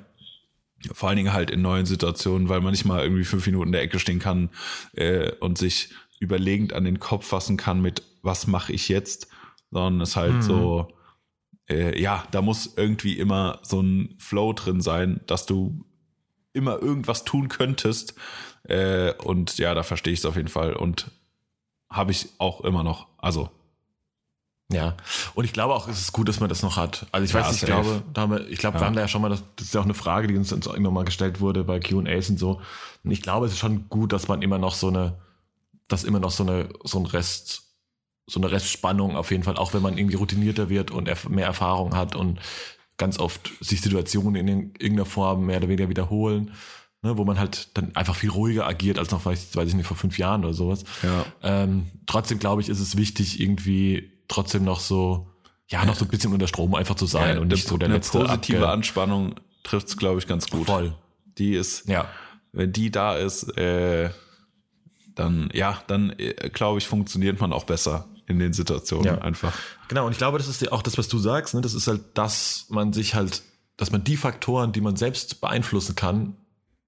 vor allen Dingen halt in neuen Situationen, weil man nicht mal irgendwie fünf Minuten in der Ecke stehen kann äh, und sich überlegend an den Kopf fassen kann mit, was mache ich jetzt, sondern es halt Mhm. so, äh, ja, da muss irgendwie immer so ein Flow drin sein, dass du immer irgendwas tun könntest. Äh, und ja, da verstehe ich es auf jeden Fall und habe ich auch immer noch. Also, Ja, und ich glaube auch, es ist gut, dass man das noch hat. Also ich Ja, weiß nicht, ich safe. glaube, da haben wir, ich glaube, Ja. wir haben da ja schon mal, das, das ist ja auch eine Frage, die uns, uns irgendwann mal gestellt wurde bei Q&As und so. Und ich glaube, es ist schon gut, dass man immer noch so eine, dass immer noch so eine, so ein Rest, so eine Restspannung auf jeden Fall, auch wenn man irgendwie routinierter wird und erf- mehr Erfahrung hat und ganz oft sich Situationen in irgendeiner Form mehr oder weniger wiederholen, ne, wo man halt dann einfach viel ruhiger agiert als noch, weiß, weiß ich nicht, vor fünf Jahren oder sowas. Ja. Ähm, trotzdem glaube ich, ist es wichtig, irgendwie trotzdem noch so, ja, noch so ein bisschen unter Strom einfach zu sein Ja, und nicht so der eine letzte positive Abge- Anspannung trifft es, glaube ich, ganz gut. Voll. Die ist, Ja. wenn die da ist, äh, dann, ja, dann, äh, glaube ich, funktioniert man auch besser in den Situationen Ja. einfach. Genau, und ich glaube, das ist ja auch das, was du sagst, ne? Das ist halt, dass man sich halt, dass man die Faktoren, die man selbst beeinflussen kann,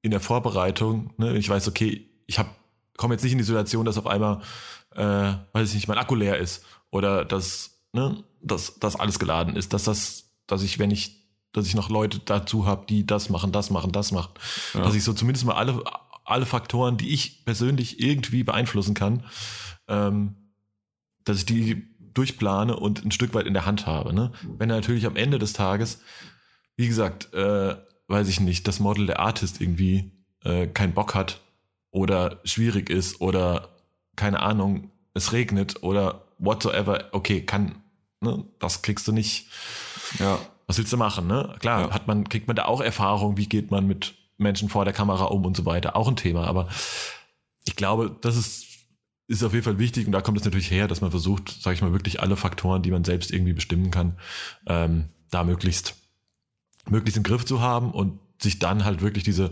in der Vorbereitung, ne, ich weiß, okay, ich habe komme jetzt nicht in die Situation, dass auf einmal, äh, weiß ich nicht, mein Akku leer ist oder dass, ne, dass das alles geladen ist, dass das, dass ich, wenn ich, dass ich noch Leute dazu habe, die das machen, das machen, das machen, Ja. dass ich so zumindest mal alle, alle Faktoren, die ich persönlich irgendwie beeinflussen kann, ähm, dass ich die durchplane und ein Stück weit in der Hand habe. Ne? Wenn er natürlich am Ende des Tages, wie gesagt, äh, weiß ich nicht, das Model der Artist irgendwie äh, keinen Bock hat oder schwierig ist oder keine Ahnung, es regnet oder whatsoever, okay, kann, ne, das kriegst du nicht. Ja. Was willst du machen, ne? Klar, Ja. hat man, kriegt man da auch Erfahrung, wie geht man mit Menschen vor der Kamera um und so weiter. Auch ein Thema, aber ich glaube, das ist, ist auf jeden Fall wichtig und da kommt es natürlich her, dass man versucht, sage ich mal, wirklich alle Faktoren, die man selbst irgendwie bestimmen kann, ähm, da möglichst, möglichst im Griff zu haben und sich dann halt wirklich diese,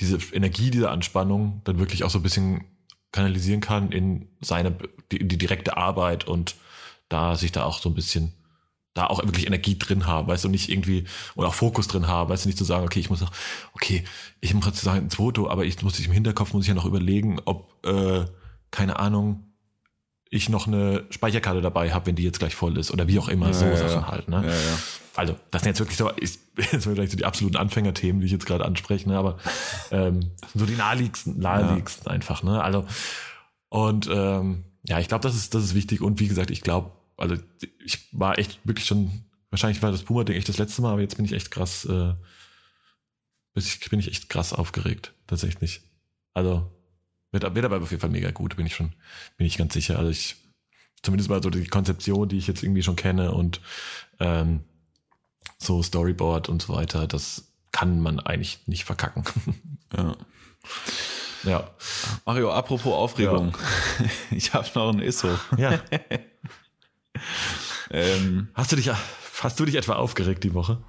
diese Energie, diese Anspannung dann wirklich auch so ein bisschen kanalisieren kann in seine, in die direkte Arbeit und da sich da auch so ein bisschen da auch wirklich Energie drin haben, weißt du, nicht irgendwie, oder auch Fokus drin haben, weißt du, nicht zu sagen, okay, ich muss noch, okay, ich mache jetzt ein Foto, aber ich muss sich im Hinterkopf, muss ich ja noch überlegen, ob, äh, keine Ahnung, ich noch eine Speicherkarte dabei habe, wenn die jetzt gleich voll ist, oder wie auch immer, so ja, Sachen ja. halt, ne? Ja, ja. Also, das sind jetzt wirklich so, ist, [LAUGHS] jetzt vielleicht so die absoluten Anfängerthemen, die ich jetzt gerade anspreche, ne? aber ähm, so die naheliegendsten, naheliegendsten einfach, ne? Also, und ähm, ja, ich glaube, das ist, das ist wichtig. Und wie gesagt, ich glaube, also ich war echt wirklich schon, wahrscheinlich war das Puma-Ding echt das letzte Mal, aber jetzt bin ich echt krass, äh, bin ich echt krass aufgeregt, tatsächlich. Also, wird, wird aber auf jeden Fall mega gut, bin ich schon, bin ich ganz sicher. Also ich, zumindest mal so die Konzeption, die ich jetzt irgendwie schon kenne und ähm, so Storyboard und so weiter, das kann man eigentlich nicht verkacken. [LAUGHS] ja. ja. Mario, apropos Aufregung. [LAUGHS] Ich habe noch ein ISO. Ja. [LAUGHS] Ähm, Hast du dich, hast du dich etwa aufgeregt die Woche?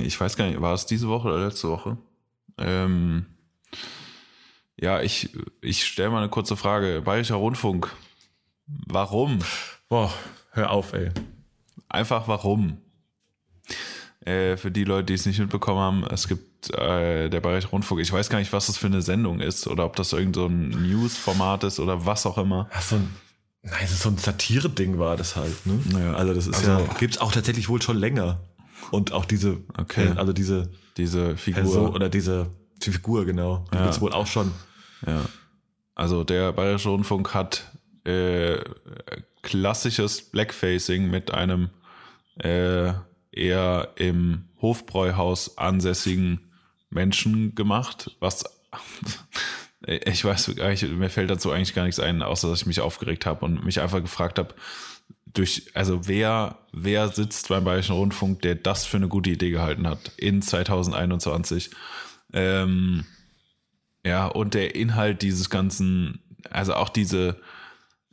ich weiß gar nicht, war es diese Woche oder letzte Woche? Ähm, ja, ich, ich stelle mal eine kurze Frage. Bayerischer Rundfunk. Warum? Boah, hör auf, ey. Einfach warum? Äh, für die Leute, die es nicht mitbekommen haben, es gibt äh, der Bayerische Rundfunk. Ich weiß gar nicht, was das für eine Sendung ist oder ob das irgend so ein News-Format ist oder was auch immer. Ach, so ein, nein, so ein Satire-Ding war das halt, ne? Ja. Also das ist Also- ja, gibt's auch tatsächlich wohl schon länger. Und auch diese, Okay. also diese Diese Figur. Person oder diese die Figur, genau, die Ja. gibt's wohl auch schon. Ja. Also der Bayerische Rundfunk hat äh, klassisches Blackfacing mit einem äh, eher im Hofbräuhaus ansässigen Menschen gemacht, was [LAUGHS] ich weiß gar nicht, mir fällt dazu eigentlich gar nichts ein, außer dass ich mich aufgeregt habe und mich einfach gefragt habe, durch, also wer, wer sitzt beim Bayerischen Rundfunk, der das für eine gute Idee gehalten hat in 2021? Ähm, ja, und der Inhalt dieses ganzen, also auch diese,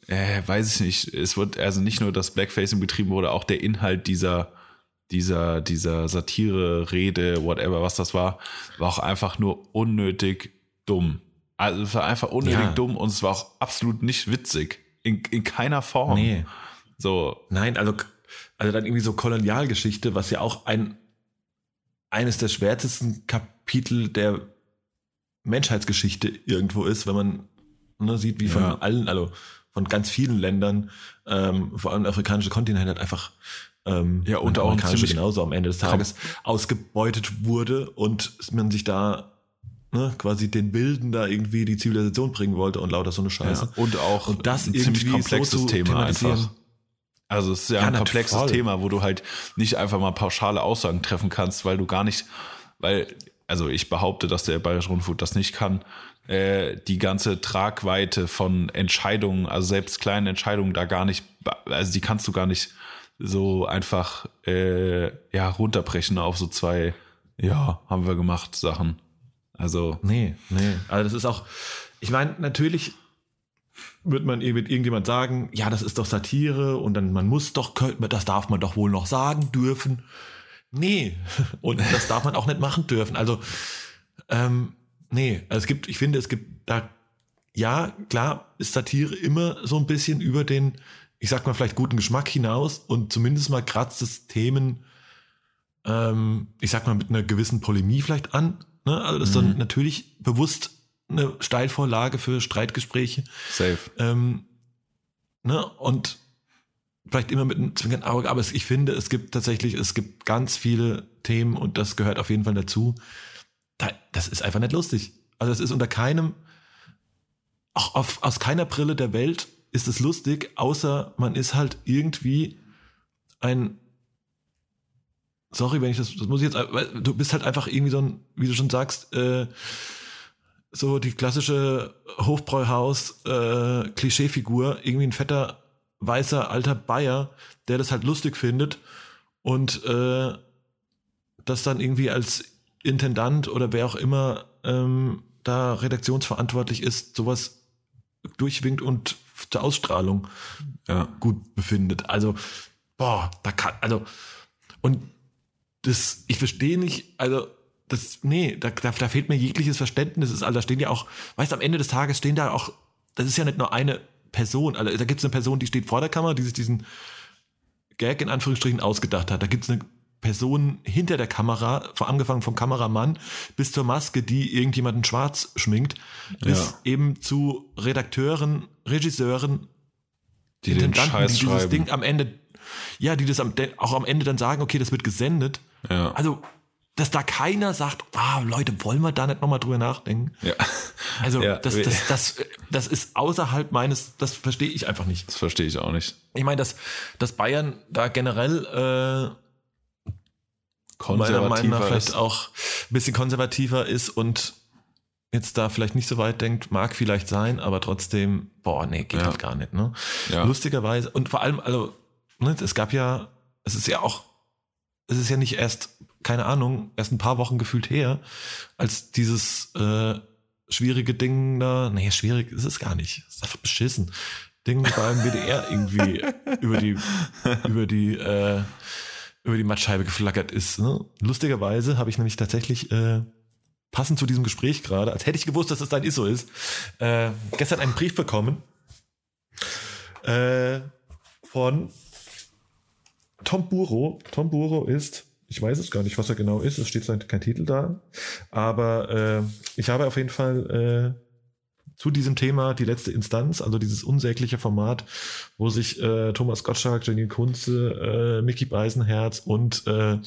äh, weiß ich nicht, es wird also nicht nur das Blackfacing betrieben wurde, auch der Inhalt dieser, dieser, dieser Satire, Rede, whatever, was das war, war auch einfach nur unnötig dumm. Also es war einfach unnötig Ja. dumm und es war auch absolut nicht witzig. In, in keiner Form. So, Nein, also, also dann irgendwie so Kolonialgeschichte, was ja auch ein, eines der schwärzesten Kapitel der Menschheitsgeschichte irgendwo ist, wenn man ne, sieht, wie von Ja. allen, also von ganz vielen Ländern, ähm, vor allem der afrikanische Kontinent halt einfach ähm, Ja, und auch ziemlich- genauso am Ende des Tages ausgebeutet wurde und man sich da ne, quasi den Wilden da irgendwie die Zivilisation bringen wollte und lauter so eine Scheiße. Ja, und auch Und das ein ziemlich komplexes so Thema einfach. Also es ist ja, Ja, ein komplexes voll. Thema, wo du halt nicht einfach mal pauschale Aussagen treffen kannst, weil du gar nicht, weil, also ich behaupte, dass der Bayerische Rundfunk das nicht kann, äh, die ganze Tragweite von Entscheidungen, also selbst kleinen Entscheidungen da gar nicht, also die kannst du gar nicht so einfach äh, ja runterbrechen auf so zwei, ja, haben wir gemacht Sachen. Also Nee, nee. Also das ist auch, ich meine, natürlich wird man wird irgendjemand sagen, ja, das ist doch Satire und dann man muss doch, das darf man doch wohl noch sagen dürfen. Nee, [LAUGHS] und das darf man auch nicht machen dürfen. Also, ähm, nee, also es gibt, ich finde, es gibt da, ja, klar ist Satire immer so ein bisschen über den, ich sag mal, vielleicht guten Geschmack hinaus und zumindest mal kratzt es Themen, ähm, ich sag mal, mit einer gewissen Polemie vielleicht an. Ne? Also das ist dann natürlich bewusst eine Steilvorlage für Streitgespräche. safe. Ähm, ne? Und vielleicht immer mit einem zwingenden Auge, aber ich finde, es gibt tatsächlich, es gibt ganz viele Themen und das gehört auf jeden Fall dazu. Da, das ist einfach nicht lustig. Also es ist unter keinem, auch auf, aus keiner Brille der Welt ist es lustig, außer man ist halt irgendwie ein sorry, wenn ich das, das muss ich jetzt, weil du bist halt einfach irgendwie so ein, wie du schon sagst, äh, so die klassische Hofbräuhaus äh, irgendwie ein fetter weißer alter Bayer, der das halt lustig findet und äh, das dann irgendwie als Intendant oder wer auch immer ähm, da redaktionsverantwortlich ist, sowas durchwinkt und zur Ausstrahlung Ja. gut befindet. Also, boah, da kann, also, und das, ich verstehe nicht, also, das, nee, da, da, da fehlt mir jegliches Verständnis. Das ist, also, da stehen ja auch, weißt du, am Ende des Tages stehen da auch, das ist ja nicht nur eine Person, also, da gibt es eine Person, die steht vor der Kamera, die sich diesen Gag in Anführungsstrichen ausgedacht hat. Da gibt es eine Person hinter der Kamera, vor angefangen vom Kameramann bis zur Maske, die irgendjemanden schwarz schminkt, bis Ja. eben zu Redakteuren, Regisseuren, Die den Intendanten, Scheiß die dieses schreiben. Ding am Ende, ja, die das am, auch am Ende dann sagen, okay, das wird gesendet. Ja. Also, dass da keiner sagt, ah, Leute, wollen wir da nicht nochmal drüber nachdenken? ja. Also, Ja. das, das, das, das ist außerhalb meines, das verstehe ich einfach nicht. Das verstehe ich auch nicht. Ich meine, dass, dass Bayern da generell äh, meiner Meinung nach vielleicht ist. auch ein bisschen konservativer ist und jetzt da vielleicht nicht so weit denkt, mag vielleicht sein, aber trotzdem, boah, nee, geht Ja. halt gar nicht, ne? Ja. Lustigerweise, und vor allem, also, ne, es gab ja, es ist ja auch, es ist ja nicht erst, keine Ahnung, erst ein paar Wochen gefühlt her, als dieses äh, schwierige Ding da, nee, schwierig ist es gar nicht, ist einfach beschissen. Ding beim WDR irgendwie [LAUGHS] über die, über die, äh, über die Mattscheibe geflackert ist. Ne? Lustigerweise habe ich nämlich tatsächlich äh, passend zu diesem Gespräch gerade, als hätte ich gewusst, dass es dein ISO ist, äh, gestern einen Brief bekommen äh, von Tom Buro. Tom Buro ist, ich weiß es gar nicht, was er genau ist, es steht kein Titel da, aber äh, ich habe auf jeden Fall äh, zu diesem Thema die letzte Instanz, also dieses unsägliche Format, wo sich äh, Thomas Gottschalk, Janine Kunze, äh, Mickey Beisenherz und äh,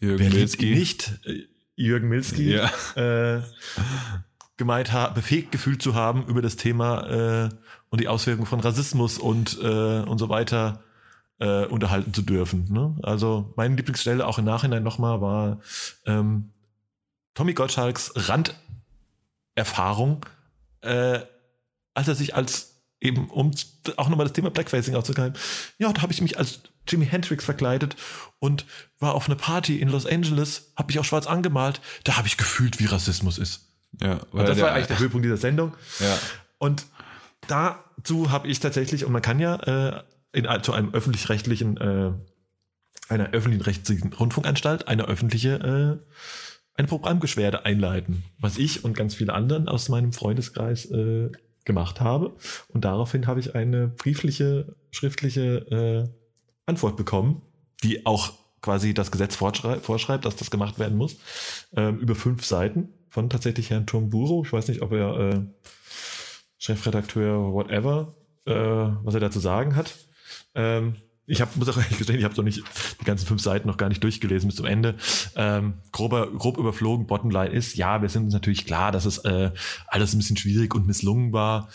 Jürgen ihn nicht äh, Jürgen Milski Ja. äh, gemeint ha befähigt gefühlt zu haben, über das Thema äh, und die Auswirkungen von Rassismus und, äh, und so weiter äh, unterhalten zu dürfen. Ne? Also meine Lieblingsstelle auch im Nachhinein nochmal war ähm, Tommy Gottschalks Randerfahrung, äh, als er sich als eben, um auch nochmal das Thema Blackfacing aufzugreifen, ja, da habe ich mich als Jimi Hendrix verkleidet und war auf einer Party in Los Angeles, habe mich auch schwarz angemalt, da habe ich gefühlt, wie Rassismus ist. Ja, Und das war eigentlich der [LAUGHS] Höhepunkt dieser Sendung. Ja. Und dazu habe ich tatsächlich, und man kann ja äh, in, zu einem öffentlich-rechtlichen, äh, einer öffentlichen rechtlichen Rundfunkanstalt eine öffentliche, äh, eine Programmbeschwerde einleiten, was ich und ganz viele anderen aus meinem Freundeskreis äh, gemacht habe. Und daraufhin habe ich eine briefliche, schriftliche äh, Antwort bekommen, die auch quasi das Gesetz vorschrei- vorschreibt, dass das gemacht werden muss, ähm, über fünf Seiten von tatsächlich Herrn Tomburo. Ich weiß nicht, ob er äh, Chefredakteur, whatever, äh, was er dazu sagen hat. Ähm, ich hab, muss auch ehrlich gestehen, ich habe nicht die ganzen fünf Seiten noch gar nicht durchgelesen bis zum Ende. Ähm, grober, grob überflogen, Bottomline ist, ja, wir sind uns natürlich klar, dass es äh, alles ein bisschen schwierig und misslungen war,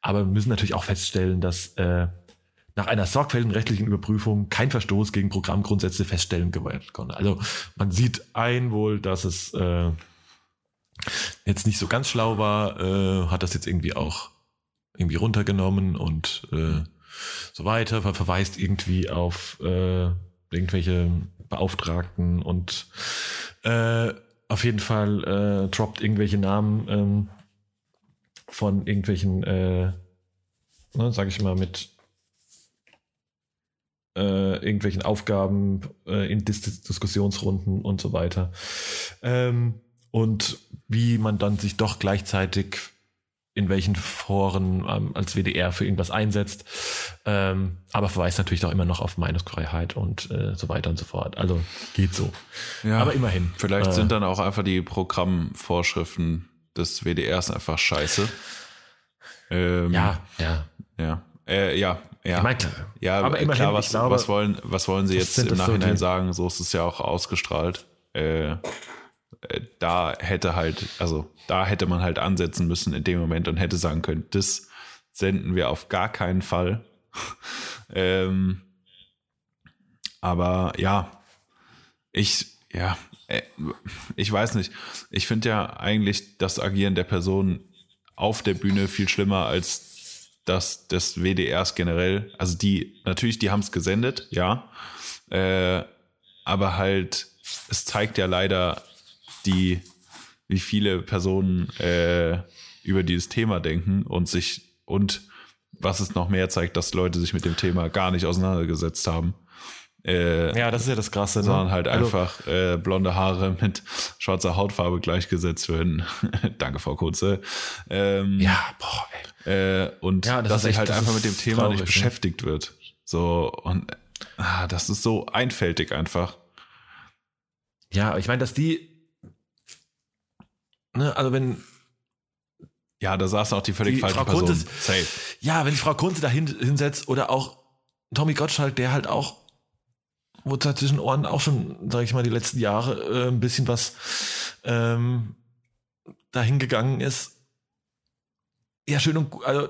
aber wir müssen natürlich auch feststellen, dass äh, nach einer sorgfältigen rechtlichen Überprüfung kein Verstoß gegen Programmgrundsätze feststellen konnte. Also man sieht ein wohl, dass es äh, jetzt nicht so ganz schlau war, äh, hat das jetzt irgendwie auch irgendwie runtergenommen und äh, so weiter, ver- verweist irgendwie auf äh, irgendwelche Beauftragten und äh, auf jeden Fall äh, droppt irgendwelche Namen ähm, von irgendwelchen, äh, ne, sag ich mal, mit äh, irgendwelchen Aufgaben äh, in Dis Diskussionsrunden und so weiter. Ähm, und wie man dann sich doch gleichzeitig in welchen Foren ähm, als WDR für irgendwas einsetzt. Ähm, aber verweist natürlich auch immer noch auf Meinungsfreiheit und äh, so weiter und so fort. Also geht so. Ja, aber immerhin. Vielleicht Äh, sind dann auch einfach die Programmvorschriften des WDRs einfach scheiße. Ähm, Ja, ja. Ja. Äh, ja, ja. Ich klar. ja, aber immerhin, klar, ich was, glaube, was, wollen, was wollen sie jetzt im so Nachhinein die- sagen? So ist es ja auch ausgestrahlt. Äh, da hätte halt, also da hätte man halt ansetzen müssen in dem Moment und hätte sagen können, das senden wir auf gar keinen Fall. [LAUGHS] ähm, aber ja, ich, ja, äh, ich weiß nicht. Ich finde ja eigentlich das Agieren der Person auf der Bühne viel schlimmer als das des WDRs generell. Also die, natürlich, die haben es gesendet, ja. Äh, aber halt, es zeigt ja leider die, wie viele Personen äh, über dieses Thema denken und sich und was es noch mehr zeigt, dass Leute sich mit dem Thema gar nicht auseinandergesetzt haben. Äh, Ja, das ist ja das Krasse. Ne? sondern halt Also, einfach äh, blonde Haare mit schwarzer Hautfarbe gleichgesetzt werden. [LAUGHS] Danke, Frau Kurze. Ähm, ja, boah, ey. äh, und Ja, das dass echt- halt das einfach mit dem Thema traurig, nicht ne? beschäftigt wird. So, und ah, das ist so einfältig einfach. Ja, ich meine, dass die, ne, also wenn, Ja, da saßen auch die völlig Die falsche Frau Person. Kunze- Safe. ja, wenn die Frau Kunze da hin, hinsetzt oder auch Tommy Gottschalk, der halt auch, wo zwischen Ohren auch schon, sag ich mal, die letzten Jahre äh, ein bisschen was ähm, dahin gegangen ist. Ja, schön und gut, also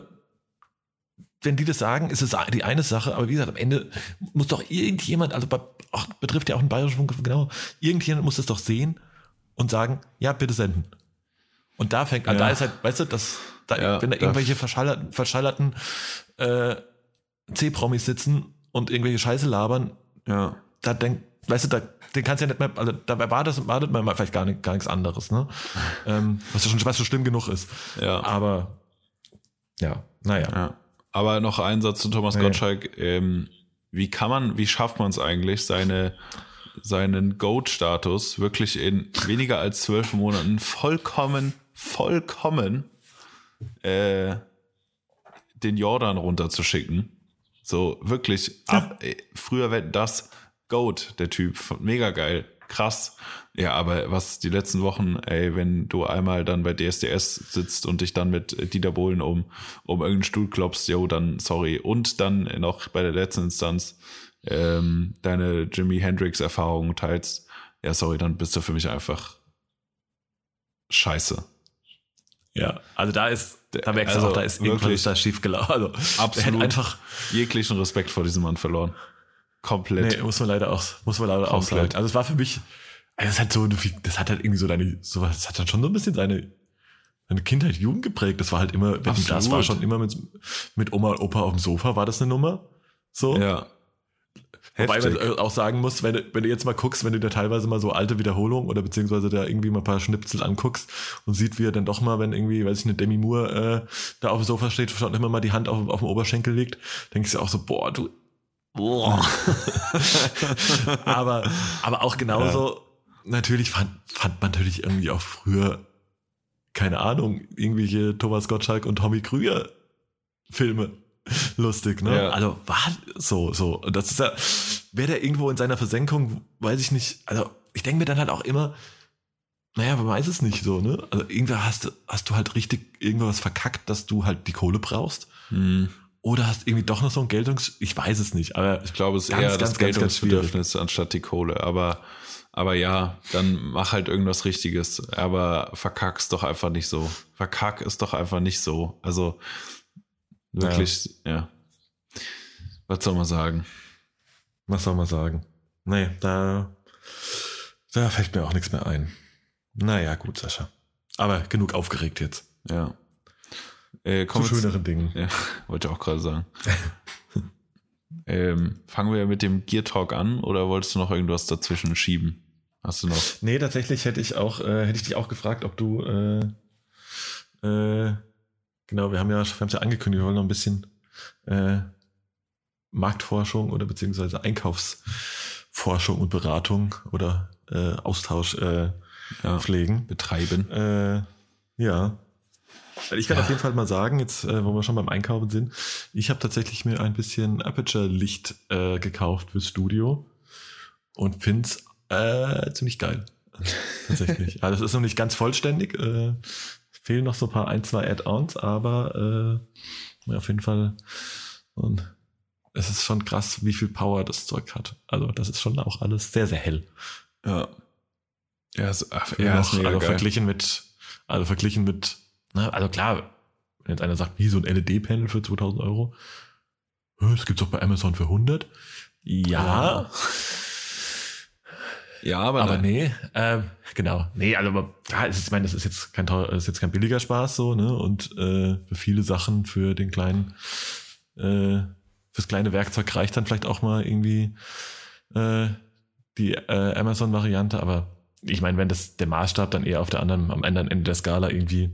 wenn die das sagen, ist es die eine Sache, aber wie gesagt, am Ende muss doch irgendjemand, also bei, auch, betrifft ja auch einen bayerischen Funk, genau, irgendjemand muss das doch sehen und sagen, ja, bitte senden. Und da fängt an, Ja. da ist halt, weißt du, dass da, Ja, wenn da irgendwelche verschallerten, verschallerten äh, C-Promis sitzen und irgendwelche Scheiße labern, Ja. da denk, weißt du, da, den kannst du ja nicht mehr, also da erwartet, erwartet man vielleicht gar, nicht, gar nichts anderes, ne? [LAUGHS] ähm, was ja schon, was schon schlimm genug ist. Ja. Aber ja, naja. Ja. Aber noch ein Satz zu Thomas Nee. Gottschalk. Ähm, wie kann man, wie schafft man es eigentlich, seine, seinen Goat-Status wirklich in weniger als zwölf Monaten vollkommen, vollkommen äh, den Jordan runterzuschicken? So wirklich ab, äh, früher wäre das Goat, der Typ, mega geil, krass. Ja, aber was die letzten Wochen, ey, wenn du einmal dann bei DSDS sitzt und dich dann mit Dieter Bohlen um, um irgendeinen Stuhl klopfst, jo, dann sorry. Und dann noch bei der letzten Instanz ähm, deine Jimi Hendrix-Erfahrungen teilst, ja, sorry, dann bist du für mich einfach scheiße. Ja, also da ist, da merkst Also du auch, da ist wirklich da schief gelaufen. Also, Absolut. einfach, Jeglichen Respekt vor diesem Mann verloren. Komplett. nee, muss man leider auch, muss man leider auch Komplett. sagen. Also es war für mich, also das hat so, das hat halt irgendwie so deine, so, das hat dann schon so ein bisschen seine, seine Kindheit, Jugend geprägt. Das war halt immer, wenn das war schon immer mit, mit Oma und Opa auf dem Sofa, war das eine Nummer. So. Ja. Wobei man äh, auch sagen muss, wenn du, wenn du jetzt mal guckst, wenn du da teilweise mal so alte Wiederholungen oder beziehungsweise da irgendwie mal ein paar Schnipsel anguckst und sieht, wie er dann doch mal, wenn irgendwie, weiß ich, eine Demi Moore äh, da auf dem Sofa steht, schon immer mal die Hand auf, auf dem Oberschenkel legt, denkst du auch so, boah, du. Boah. [LAUGHS] aber, aber auch genauso, natürlich fand, fand man natürlich irgendwie auch früher, keine Ahnung, irgendwelche Thomas Gottschalk und Tommy Krüger Filme [LAUGHS] lustig, ne? Ja. Also war so, so. Und das ist ja, wäre der irgendwo in seiner Versenkung, weiß ich nicht. Also ich denke mir dann halt auch immer, naja, man weiß es nicht so, ne? Also irgendwann hast du, hast du halt richtig irgendwas verkackt, dass du halt die Kohle brauchst. Hm. Oder hast irgendwie doch noch so ein Geltungs... Ich weiß es nicht, aber Ich glaube, es ist Ganz, eher ganz, das ganz Geltungsbedürfnis anstatt die Kohle. Aber, aber ja, dann mach halt irgendwas Richtiges. Aber verkack's doch einfach nicht so. Verkack ist doch einfach nicht so. Also wirklich, ja. Was soll man sagen? was soll man sagen? Nee, da, da fällt mir auch nichts mehr ein. Naja, gut, Sascha. Aber genug aufgeregt jetzt. Ja. Äh, zu- schöneren Dingen. Ja, [LAUGHS] wollte ich auch gerade sagen. Ähm, fangen wir mit dem Gear Talk an oder wolltest du noch irgendwas dazwischen schieben? Hast du noch? Nee, tatsächlich hätte ich auch, äh, hätte ich dich auch gefragt, ob du äh, äh, genau, wir haben ja, wir haben es ja angekündigt, wir wollen noch ein bisschen äh, Marktforschung oder beziehungsweise Einkaufsforschung und Beratung oder äh, Austausch äh, Ja. pflegen. Betreiben. Äh, ja. Also Ich kann Ja. auf jeden Fall mal sagen, jetzt, äh, wo wir schon beim Einkaufen sind, ich habe tatsächlich mir ein bisschen Aperture-Licht äh, gekauft fürs Studio und finde es äh, ziemlich geil. [LAUGHS] tatsächlich. Also es ist noch nicht ganz vollständig. Fehlen noch so ein paar ein, zwei Add-ons, aber äh, auf jeden Fall. Und es ist schon krass, wie viel Power das Zeug hat. Also das ist schon auch alles sehr, sehr hell. Ja. Ja, ist, ach, Ja, mega also geil. verglichen mit, also verglichen mit, ne, also klar, wenn jetzt einer sagt, wie so ein LED-Panel für 2000 Euro, "Hä, das gibt's doch bei Amazon für 100. Ja, Ja, aber, aber nein. nee, ähm, genau, nee, also aber, ja, es ist, ich meine, das ist jetzt kein teuer, ist jetzt kein billiger Spaß so, ne, und äh, für viele Sachen, für den kleinen, äh, fürs kleine Werkzeug reicht dann vielleicht auch mal irgendwie äh, die äh, Amazon-Variante, aber ich meine, wenn das der Maßstab dann eher auf der anderen, am anderen Ende der Skala irgendwie,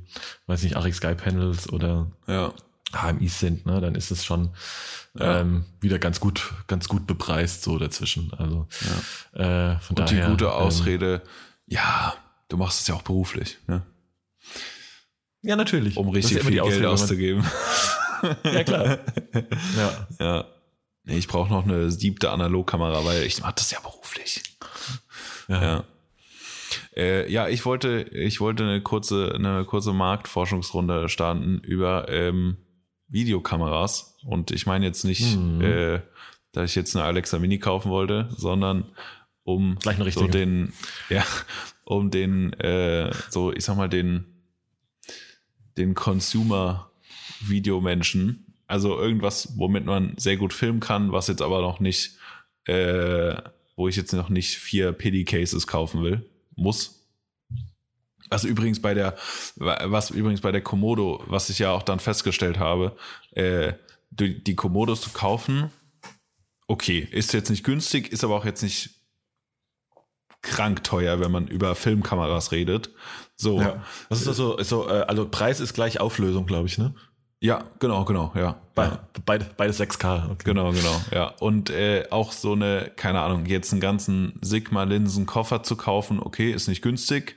weiß nicht, Arix Sky Panels oder Ja. HMIs sind, ne, dann ist es schon Ja. ähm, wieder ganz gut, ganz gut bepreist so dazwischen. Also äh, von Und daher. die gute ähm, Ausrede, ja, du machst es ja auch beruflich, ne? ja, natürlich. um richtig ja viel Geld auszugeben. [LAUGHS] Ja, klar. ja. Ja. Nee, ich brauche noch eine siebte Analogkamera, weil ich mache das ja beruflich. Ja. Ja. Äh, ja, ich wollte, ich wollte eine kurze, eine kurze Marktforschungsrunde starten über ähm, Videokameras. Und ich meine jetzt nicht, Mhm. äh, dass ich jetzt eine Alexa Mini kaufen wollte, sondern um Gleich so den, [LAUGHS] ja, um den, äh, so, ich sag mal, den, den Consumer-Videomenschen, also irgendwas, womit man sehr gut filmen kann, was jetzt aber noch nicht, äh, wo ich jetzt noch nicht vier PD-Cases kaufen will, muss. Was übrigens bei der, was übrigens bei der Komodo, was ich ja auch dann festgestellt habe, äh, die, die Komodos zu kaufen, okay, ist jetzt nicht günstig, ist aber auch jetzt nicht krank teuer, wenn man über Filmkameras redet. So, ja. Das ist also, so, äh, also Preis ist gleich Auflösung, glaube ich, ne? ja, genau, genau, ja. Be ja. beide, beides 6K. Okay. Genau, genau, ja. Und äh, auch so eine, keine Ahnung, jetzt einen ganzen Sigma-Linsen-Koffer zu kaufen, okay, ist nicht günstig.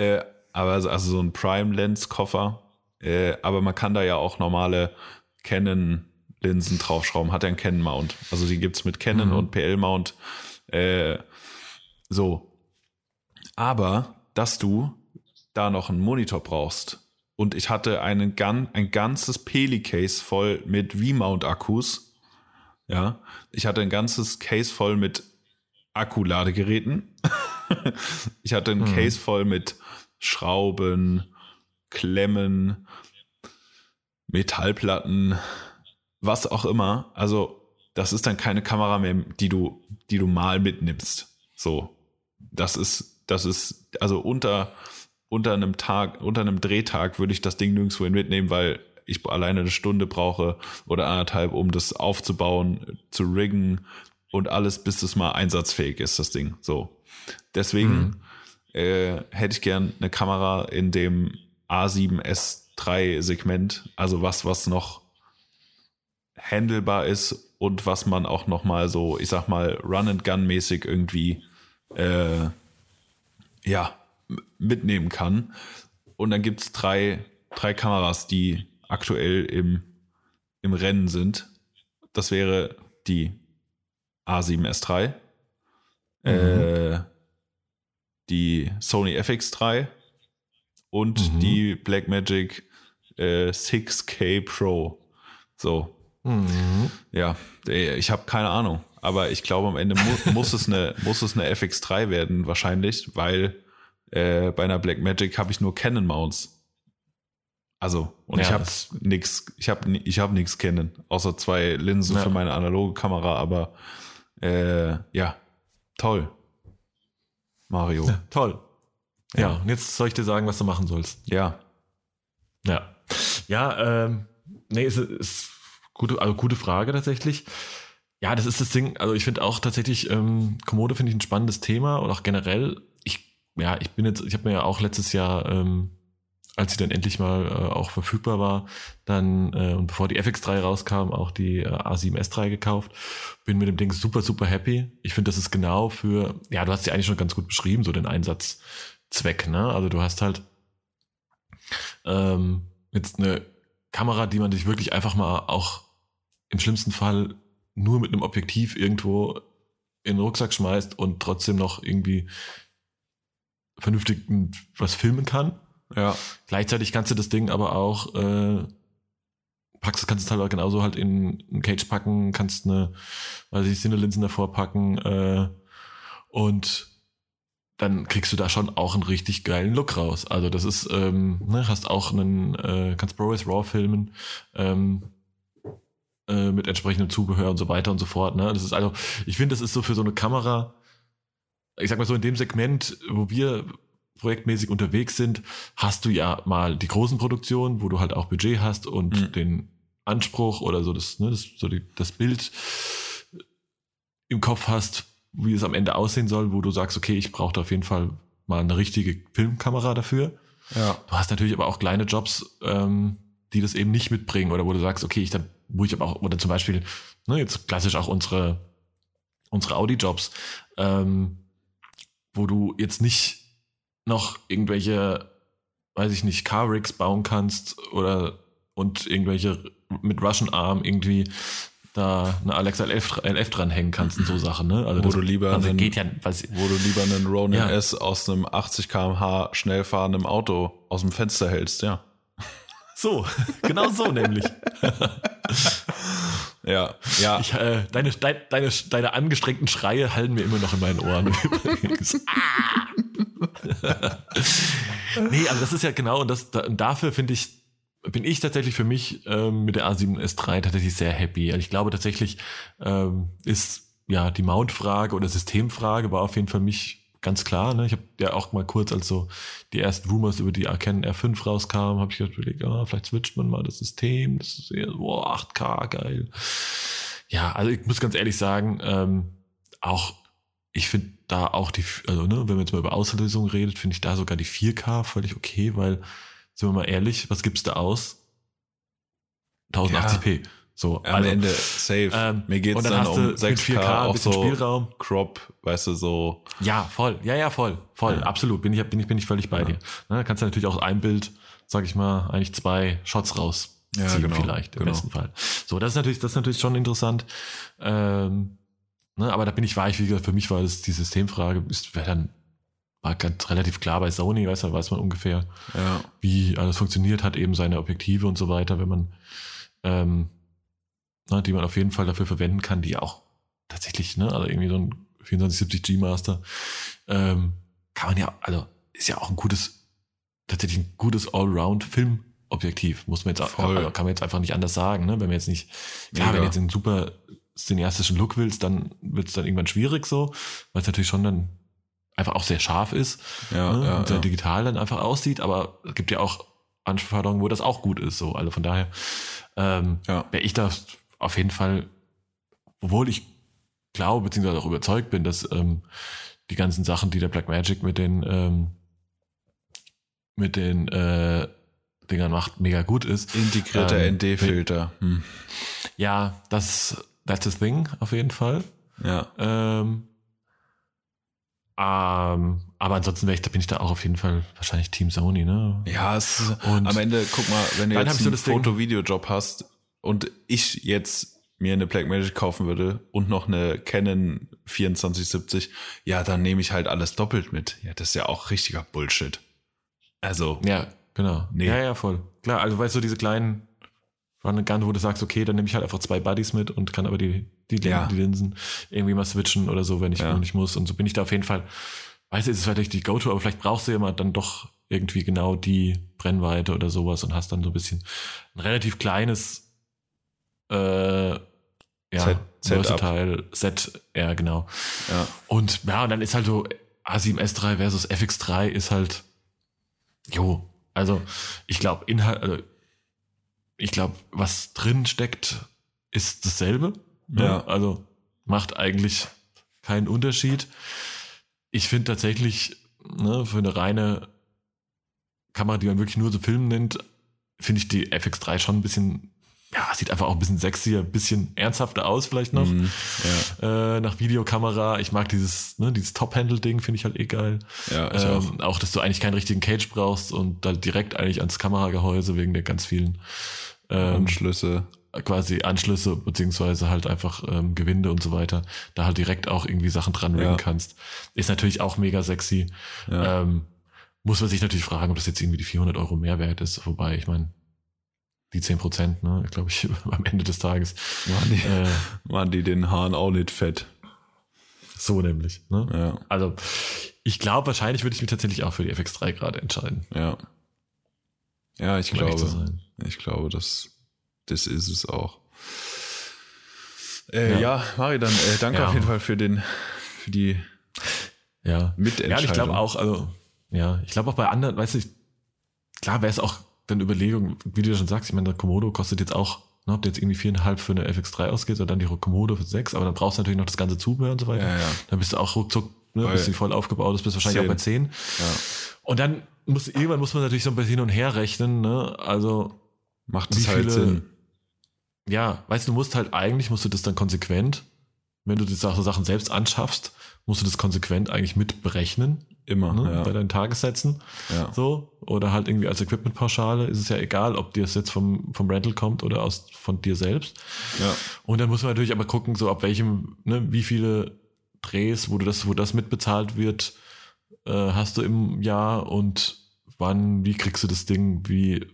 Äh, aber also, so ein Prime-Lens-Koffer. Äh, aber man kann da ja auch normale Canon-Linsen draufschrauben. Hat ja einen Canon-Mount. Also die gibt's mit Canon Mhm. und PL-Mount. Äh, so. Aber, dass du da noch einen Monitor brauchst. Und ich hatte einen, ein ganzes Peli-Case voll mit V-Mount-Akkus. Ja, ich hatte ein ganzes Case voll mit Akkuladegeräten. [LAUGHS] ich hatte ein Mhm. Case voll mit Schrauben, Klemmen, Metallplatten, was auch immer. Also, das ist dann keine Kamera mehr, die du, die du mal mitnimmst. So. Das ist, das ist, also unter, unter einem Tag, unter einem Drehtag würde ich das Ding nirgendwo hin mitnehmen, weil ich alleine eine Stunde brauche oder anderthalb, um das aufzubauen, zu riggen und alles, bis es mal einsatzfähig ist, das Ding. So. Deswegen äh, hätte ich gern eine Kamera in dem A7S3 Segment, also was, was noch handelbar ist und was man auch noch mal so, ich sag mal, Run-and-Gun-mäßig irgendwie äh, ja, mitnehmen kann. Und dann gibt's drei, drei Kameras, die aktuell im, im Rennen sind. Das wäre die A7S3, äh, die Sony FX3 und Mhm. die Blackmagic äh, 6K Pro. So, Mhm. ja, äh, ich habe keine Ahnung. Aber ich glaube, am Ende mu [LAUGHS] muss, es eine, muss es eine FX3 werden, wahrscheinlich, weil äh, bei einer Blackmagic habe ich nur Canon Mounts. Also, und Ja, ich habe nix, ich habe ich hab nichts Canon, außer zwei Linsen Ja. für meine analoge Kamera, aber äh, ja, toll. Mario. Ja, toll. Ja. Ja. und jetzt soll ich dir sagen, was du machen sollst. Ja, Ja. Ja, ähm, nee, ist, ist gute, also gute Frage tatsächlich. Ja, das ist das Ding. Also ich finde auch tatsächlich, ähm, Komodo finde ich ein spannendes Thema und auch generell, ich, ja, ich bin jetzt, ich habe mir ja auch letztes Jahr, ähm, als sie dann endlich mal äh, auch verfügbar war, dann äh, und bevor die FX3 rauskam, auch die äh, A7S3 gekauft. Bin mit dem Ding super, super happy. Ich finde, das ist genau für, ja, du hast sie eigentlich schon ganz gut beschrieben, so den Einsatzzweck, ne? Also du hast halt ähm, jetzt eine Kamera, die man sich wirklich einfach mal auch im schlimmsten Fall nur mit einem Objektiv irgendwo in den Rucksack schmeißt und trotzdem noch irgendwie vernünftig was filmen kann. Ja. Gleichzeitig kannst du das Ding aber auch, äh, packst, kannst es halt genauso halt in einen Cage packen, kannst eine, weiß ich, Cinelinsen davor packen, äh, und dann kriegst du da schon auch einen richtig geilen Look raus. Also das ist, ähm, ne, hast auch einen, äh, kannst ProRes RAW filmen, ähm, äh, mit entsprechendem Zubehör und so weiter und so fort. Ne? Das ist also, ich finde, das ist so für so eine Kamera, ich sag mal so in dem Segment, wo wir projektmäßig unterwegs sind, hast du ja mal die großen Produktionen, wo du halt auch Budget hast und Mhm. den Anspruch oder so das, ne, das, so die, das Bild im Kopf hast, wie es am Ende aussehen soll, wo du sagst, okay, ich brauche da auf jeden Fall mal eine richtige Filmkamera dafür. Ja. Du hast natürlich aber auch kleine Jobs, ähm, die das eben nicht mitbringen oder wo du sagst, okay, ich dann, wo ich aber auch, oder zum Beispiel, ne, jetzt klassisch auch unsere, unsere Audi-Jobs, ähm, wo du jetzt nicht noch irgendwelche, weiß ich nicht, Car-Rigs bauen kannst oder und irgendwelche mit Russian Arm irgendwie da eine Alexa LF, LF dranhängen kannst und so [CLEARS THROAT] Sachen, ne? Also Wo das du lieber also einen- geht ja, weiß, Wo du lieber einen Ronin Ja. S aus einem 80 km/h schnell fahrenden Auto aus dem Fenster hältst, ja. [LAUGHS] so, genau so nämlich. [LAUGHS] Ja, ja. Ich, äh, deine, dein, deine, deine angestrengten Schreie hallen mir immer noch in meinen Ohren. [LAUGHS] [LAUGHS] Nee, aber das ist ja genau, und, das, da, und dafür finde ich, bin ich tatsächlich für mich ähm, mit der A7S3 tatsächlich sehr happy. Also ich glaube tatsächlich ähm, ist ja die Mount-Frage oder Systemfrage war auf jeden Fall mich ganz klar. Ne? Ich habe ja auch mal kurz, als so die ersten Rumors über die Canon R5 rauskamen, habe ich gedacht, überlegt, ah, vielleicht switcht man mal das System. Das ist eher, boah, 8K, geil. Ja, also ich muss ganz ehrlich sagen, ähm, auch ich finde da auch die, also ne, wenn man jetzt mal über Auslösung redet, finde ich da sogar die 4K völlig okay, weil, sind wir mal ehrlich, was gibt's da aus? 1080p. So, Am Ende safe. ähm, Mir geht's und dann dann, hast um du mit 6K 4K ein auch bisschen so Spielraum. Crop, weißt du, so. Ja, voll. Ja, ja, voll. Voll. Ja. Absolut. Bin ich, bin ich, bin ich völlig bei dir. Ne, kannst du natürlich auch ein Bild, sag ich mal, eigentlich zwei Shots rausziehen, Ja, genau, vielleicht, im genau. besten Fall. So, das ist natürlich, das ist natürlich schon interessant. Ähm, ne, aber da bin ich weich, wie gesagt, für mich war das die Systemfrage, ist, wäre dann, war ganz relativ klar bei Sony, weiß, da weiß man ungefähr, Ja. wie alles funktioniert, hat eben seine Objektive und so weiter, wenn man, ähm, ne, die man auf jeden Fall dafür verwenden kann, die auch tatsächlich, ne, also irgendwie so ein 2470 G Master, ähm, kann man ja, also ist ja auch ein gutes, tatsächlich ein gutes Allround-Filmobjektiv, muss man jetzt auch, Voll. also kann man jetzt einfach nicht anders sagen, ne, wenn man jetzt nicht, klar, Mega. wenn jetzt einen super cineastischen Look willst, dann wird es dann irgendwann schwierig so, weil es natürlich schon dann einfach auch sehr scharf ist Ja, ne? ja, und sehr ja. digital dann einfach aussieht, aber es gibt ja auch Anforderungen, wo das auch gut ist. So, also von daher ähm, wäre ich da auf jeden Fall, obwohl ich glaube, beziehungsweise auch überzeugt bin, dass ähm, die ganzen Sachen, die der Blackmagic mit den ähm, mit den äh, Dingern macht, mega gut ist. Integrierter Ähm, ND-Filter. Hm. Ja, das that's a thing auf jeden Fall. Ja. Ähm, ähm, aber ansonsten wäre ich, da bin ich da auch auf jeden Fall wahrscheinlich Team Sony, ne? Ja, es Und am Ende, guck mal, wenn du jetzt so einen Ding- Foto-Video-Job hast und ich jetzt mir eine Blackmagic kaufen würde und noch eine Canon 2470, ja, dann nehme ich halt alles doppelt mit. Ja, das ist ja auch richtiger Bullshit. Also, Ja, genau. Nee. Ja, ja, voll. Klar, also weißt du, diese kleinen Run and Gun, wo du sagst, okay, dann nehme ich halt einfach zwei Buddies mit und kann aber die, die, Ja. die Linsen irgendwie mal switchen oder so, wenn ich, Ja. ich muss. Und so bin ich da auf jeden Fall, weißt du, es ist vielleicht die Go-To, aber vielleicht brauchst du ja mal dann doch irgendwie genau die Brennweite oder sowas und hast dann so ein bisschen ein relativ kleines äh, ja, Set-. Versatile Set, ja, genau. ja. Und ja, und dann ist halt so A7S3 versus FX3 ist halt, jo, also ich glaube, Inhalt, also ich glaube, was drin steckt, ist dasselbe. Ne? Ja. Also macht eigentlich keinen Unterschied. Ich finde tatsächlich, ne, für eine reine Kamera, die man wirklich nur so filmen nennt, finde ich die FX3 schon ein bisschen, ja, sieht einfach auch ein bisschen sexier, ein bisschen ernsthafter aus vielleicht noch. Mhm, Äh, nach Videokamera. Ich mag dieses, ne, dieses Top-Handle-Ding, finde ich halt eh geil. Ja, ich auch. ähm, auch. dass du eigentlich keinen richtigen Cage brauchst und dann direkt eigentlich ans Kameragehäuse wegen der ganz vielen ähm, Anschlüsse. quasi Anschlüsse beziehungsweise halt einfach ähm, Gewinde und so weiter, da halt direkt auch irgendwie Sachen dran Ja. kannst. Ist natürlich auch mega sexy. Ja. Ähm, muss man sich natürlich fragen, ob das jetzt irgendwie die 400 Euro Mehrwert ist. Wobei, ich meine, die 10 Prozent, ne, glaube ich, [LAUGHS] am Ende des Tages. Waren die, Äh, [LAUGHS] waren die den Haaren auch nicht fett. so nämlich. Ne? Ja, Also, ich glaube, wahrscheinlich würde ich mich tatsächlich auch für die FX3 gerade entscheiden. ja. Ja, ich um glaube, sein. Ich glaube, das, das ist es auch. Äh, Ja. ja. Mari, dann äh, danke Ja. auf jeden Fall für den, für die Ja. Mitentscheidung. Ja, ich glaube auch, also, ja, ich glaube auch bei anderen, weißt du, ich, klar wäre es auch dann Überlegung, wie du ja schon sagst, ich meine, der Komodo kostet jetzt auch, ne, ob du jetzt irgendwie viereinhalb für eine FX3 ausgeht oder dann die Komodo für sechs, aber dann brauchst du natürlich noch das ganze Zubehör und so weiter. Ja, ja. Dann bist du auch ruckzuck, ne, bis die voll aufgebaut ist, bist wahrscheinlich Zehn. auch bei zehn. Ja. Und dann muss, irgendwann muss man natürlich so ein bisschen hin und her rechnen, ne, also, Macht es halt viele- Sinn. ja, weißt du, du musst halt eigentlich, musst du das dann konsequent, wenn du die Sachen selbst anschaffst, musst du das konsequent eigentlich mit berechnen, Immer, ne, ja. bei deinen Tagessätzen. ja. So, oder halt irgendwie als Equipmentpauschale ist es ja egal, ob dir es jetzt vom, vom Rental kommt oder aus, von dir selbst. ja. Und dann muss man natürlich aber gucken, so ab welchem, ne, wie viele Drehs, wo du das, wo das mitbezahlt wird, äh, hast du im Jahr und wann, wie kriegst du das Ding, wie,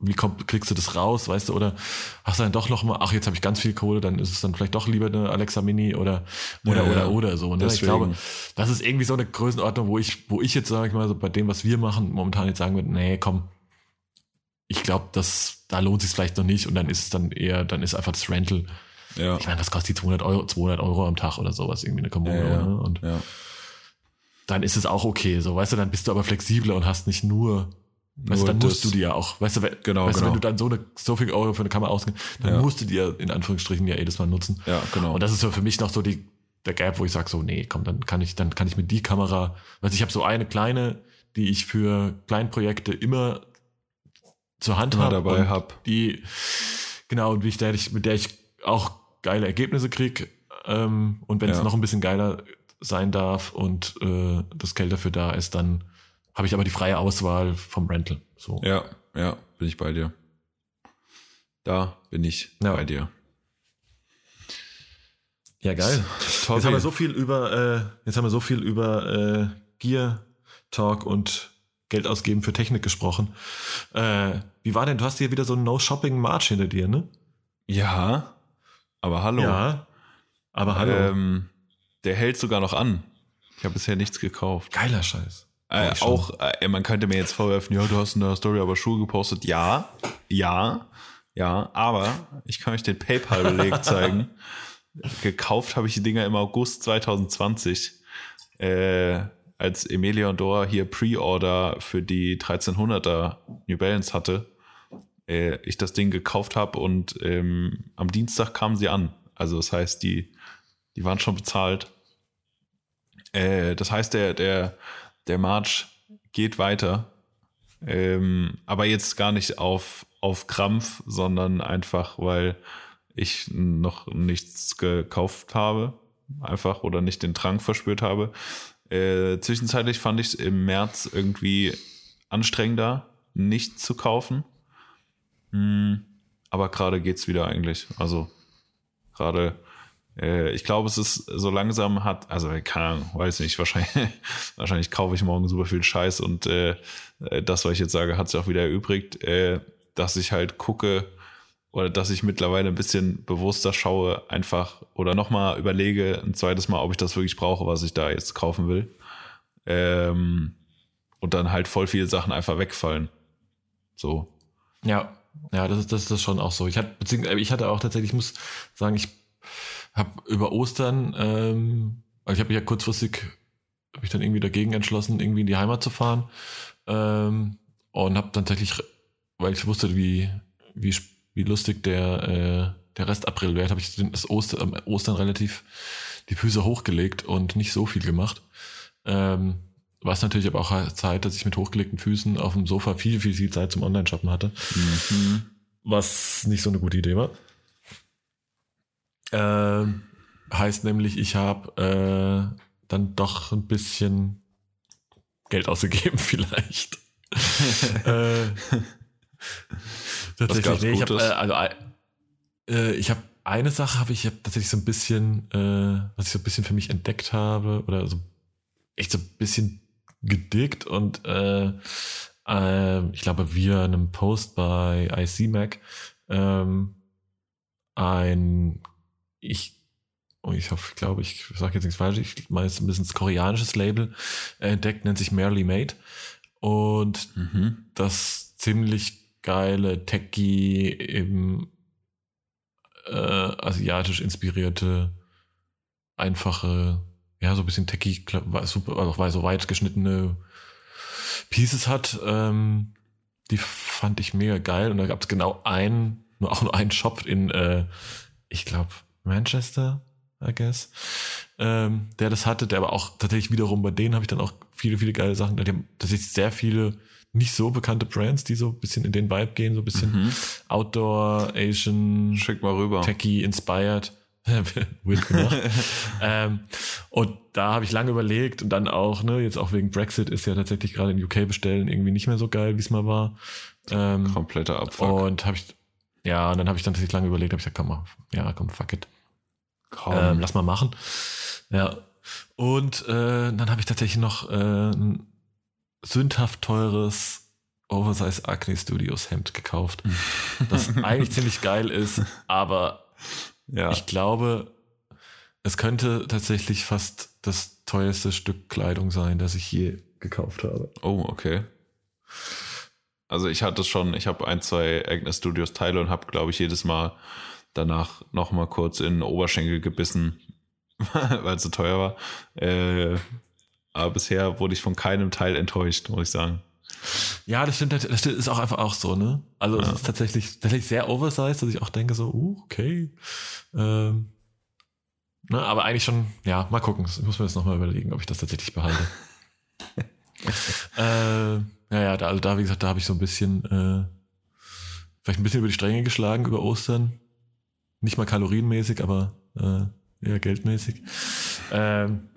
wie kommt, kriegst du das raus, weißt du, oder hast du dann doch noch mal, ach, jetzt habe ich ganz viel Kohle, dann ist es dann vielleicht doch lieber eine Alexa Mini oder, oder, Ja, oder, oder so. Ne? Ich glaube, das ist irgendwie so eine Größenordnung, wo ich, wo ich jetzt, sage ich mal, so bei dem, was wir machen, momentan jetzt sagen würde, nee, komm, ich glaube, das, da lohnt sich vielleicht noch nicht und dann ist es dann eher, dann ist einfach das Rental. Ja. Ich meine, was kostet die 200 Euro, 200 Euro am Tag oder sowas, irgendwie eine Komodo, Ja, ja. ne? Und dann ist es auch okay, so, weißt du, dann bist du aber flexibler und hast nicht nur, weißt dann musst du dir ja auch, weißt du, we- Genau, weißt du, wenn genau. du dann so eine, so viel Euro für eine Kamera ausgibst, dann Ja. musst du dir in Anführungsstrichen ja jedes Mal nutzen. Ja, genau. Und das ist so für mich noch so die, der Gap, wo ich sage so, nee, komm, dann kann ich, dann kann ich mit die Kamera, weil ich habe so eine kleine, die ich für Kleinprojekte immer zur Hand habe. dabei und hab. Die, genau, und wie ich, der, ich, mit der ich auch geile Ergebnisse krieg. Ähm, und wenn es Ja. noch ein bisschen geiler sein darf und äh, das Geld dafür da ist, dann habe ich aber die freie Auswahl vom Rental. So. Ja, ja, bin ich bei dir. Da bin ich Ja. bei dir. Ja, geil. Toll. Jetzt haben wir so viel über, äh, jetzt haben wir so viel über äh, Gear Talk und Geld ausgeben für Technik gesprochen. Äh, wie war denn? Du hast hier wieder so einen No-Shopping-March hinter dir, ne? ja, aber hallo. Ja. Aber hallo. Ähm, der hält sogar noch an. Ich habe bisher nichts gekauft. Geiler Scheiß. Äh, auch, äh, man könnte mir jetzt vorwerfen, ja, du hast in der Story aber Schuhe gepostet. Ja, ja, ja, aber ich kann euch den PayPal-Beleg [LAUGHS] zeigen. Gekauft habe ich die Dinger im August 2020, äh, als Emilia und Dora hier Pre-Order für die 1300er New Balance hatte. Äh, ich das Ding gekauft habe und ähm, am Dienstag kamen sie an. Also das heißt, die, die waren schon bezahlt. Äh, das heißt, der, der, der March geht weiter. Ähm, aber jetzt gar nicht auf, auf Krampf, sondern einfach, weil ich noch nichts gekauft habe. Einfach oder nicht den Drang verspürt habe. Äh, zwischenzeitlich fand ich es im März irgendwie anstrengender, nicht zu kaufen. Hm, aber gerade geht's wieder eigentlich. Also gerade, ich glaube, es ist so langsam hat, also keine Ahnung, weiß nicht, wahrscheinlich, [LAUGHS] wahrscheinlich kaufe ich morgen super viel Scheiß und äh, äh, das, was ich jetzt sage, hat sich auch wieder erübrigt, äh, dass ich halt gucke oder dass ich mittlerweile ein bisschen bewusster schaue, einfach oder nochmal überlege ein zweites Mal, ob ich das wirklich brauche, was ich da jetzt kaufen will. Ähm, und dann halt voll viele Sachen einfach wegfallen. So. Ja, ja, das ist, das ist schon auch so. Ich hatte, beziehungsweise ich hatte auch tatsächlich, ich muss sagen, ich habe über Ostern, ähm, also ich habe mich ja kurzfristig, habe ich dann irgendwie dagegen entschlossen, irgendwie in die Heimat zu fahren ähm, und habe dann tatsächlich, weil ich wusste, wie, wie, wie lustig der, äh, der Rest April wäre, habe ich das Oster, am Ostern relativ die Füße hochgelegt und nicht so viel gemacht. Ähm, was natürlich aber auch Zeit, dass ich mit hochgelegten Füßen auf dem Sofa viel, viel, viel Zeit zum Online-Shoppen hatte. Mhm. Was nicht so eine gute Idee war. Ähm, heißt nämlich, ich habe äh, dann doch ein bisschen Geld ausgegeben, [LAUGHS] vielleicht. [LAUGHS] äh, tatsächlich, nee, ich habe äh, also äh, ich habe eine Sache habe ich hab tatsächlich so ein bisschen, äh, was ich so ein bisschen für mich entdeckt habe oder so echt so ein bisschen gedickt und äh, äh, ich glaube via einem Post bei ICMac ähm, ein ich oh, ich hoffe, ich glaube, ich sage jetzt nichts falsch, ich meine, es ist ein bisschen das koreanisches Label entdeckt, nennt sich Merely Made. Und Mhm. das ziemlich geile Techie eben äh, asiatisch inspirierte einfache ja so ein bisschen Techie war super also so weit geschnittene Pieces hat ähm, die fand ich mega geil. Und da gab es genau einen nur auch nur einen Shop in äh, ich glaube Manchester I guess ähm, der das hatte der aber auch tatsächlich wiederum bei denen habe ich dann auch viele viele geile Sachen die haben tatsächlich sehr viele nicht so bekannte Brands, die so ein bisschen in den Vibe gehen, so ein bisschen Mhm. Outdoor, Asian, Schick mal rüber. Techie inspired. [LAUGHS] Weird gemacht. [LAUGHS] ähm, und da habe ich lange überlegt und dann auch, ne, jetzt auch wegen Brexit ist ja tatsächlich gerade in UK bestellen irgendwie nicht mehr so geil, wie es mal war. Ähm, Kompletter Abfuck. und habe ich, ja, und dann habe ich dann tatsächlich lange überlegt, habe ich gesagt, komm mal, ja, komm, fuck it. Komm. Ähm, lass mal machen. Ja. Und äh, dann habe ich tatsächlich noch äh, ein sündhaft teures Oversize Acne Studios Hemd gekauft, [LAUGHS] das eigentlich ziemlich geil ist, aber ja. ich glaube, es könnte tatsächlich fast das teuerste Stück Kleidung sein, das ich je gekauft habe. Oh, okay. Also ich hatte schon, ich habe ein, zwei Agnes Studios Teile und habe, glaube ich, jedes Mal danach noch mal kurz in den Oberschenkel gebissen, [LAUGHS] weil es so teuer war. Äh, aber bisher wurde ich von keinem Teil enttäuscht, muss ich sagen. Ja, das stimmt, das ist auch einfach auch so, ne? Also es Ja. ist tatsächlich, tatsächlich sehr oversized, dass ich auch denke so, uh, okay. Ähm, ne, aber eigentlich schon, ja, mal gucken. Ich muss mir jetzt nochmal überlegen, ob ich das tatsächlich behalte. [LAUGHS] äh, ja, ja, da, also da, wie gesagt, da habe ich so ein bisschen, äh, vielleicht ein bisschen über die Stränge geschlagen über Ostern. Nicht mal kalorienmäßig, aber äh, eher geldmäßig. Ähm,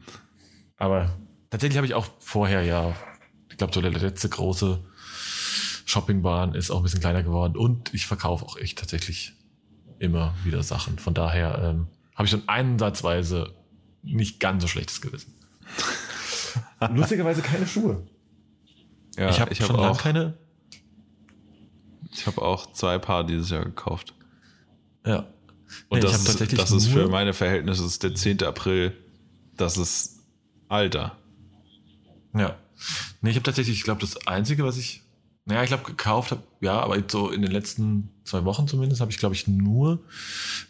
aber tatsächlich habe ich auch vorher ja, ich glaube, so der letzte große Shoppingbahn ist auch ein bisschen kleiner geworden und ich verkaufe auch echt tatsächlich immer wieder Sachen. Von daher ähm, habe ich schon einsatzweise nicht ganz so schlechtes Gewissen. [LAUGHS] Lustigerweise keine Schuhe. Ja, ich habe ich hab schon auch, keine. ich habe auch zwei Paar dieses Jahr gekauft. Ja. Und Nee, ich das, ist, das ist für meine Verhältnisse ist der 10. April. Das ist Alter. Ja. Nee, ich habe tatsächlich, ich glaube, das Einzige, was ich, naja, ich glaube, gekauft habe, ja, aber so in den letzten zwei Wochen zumindest, habe ich, glaube ich, nur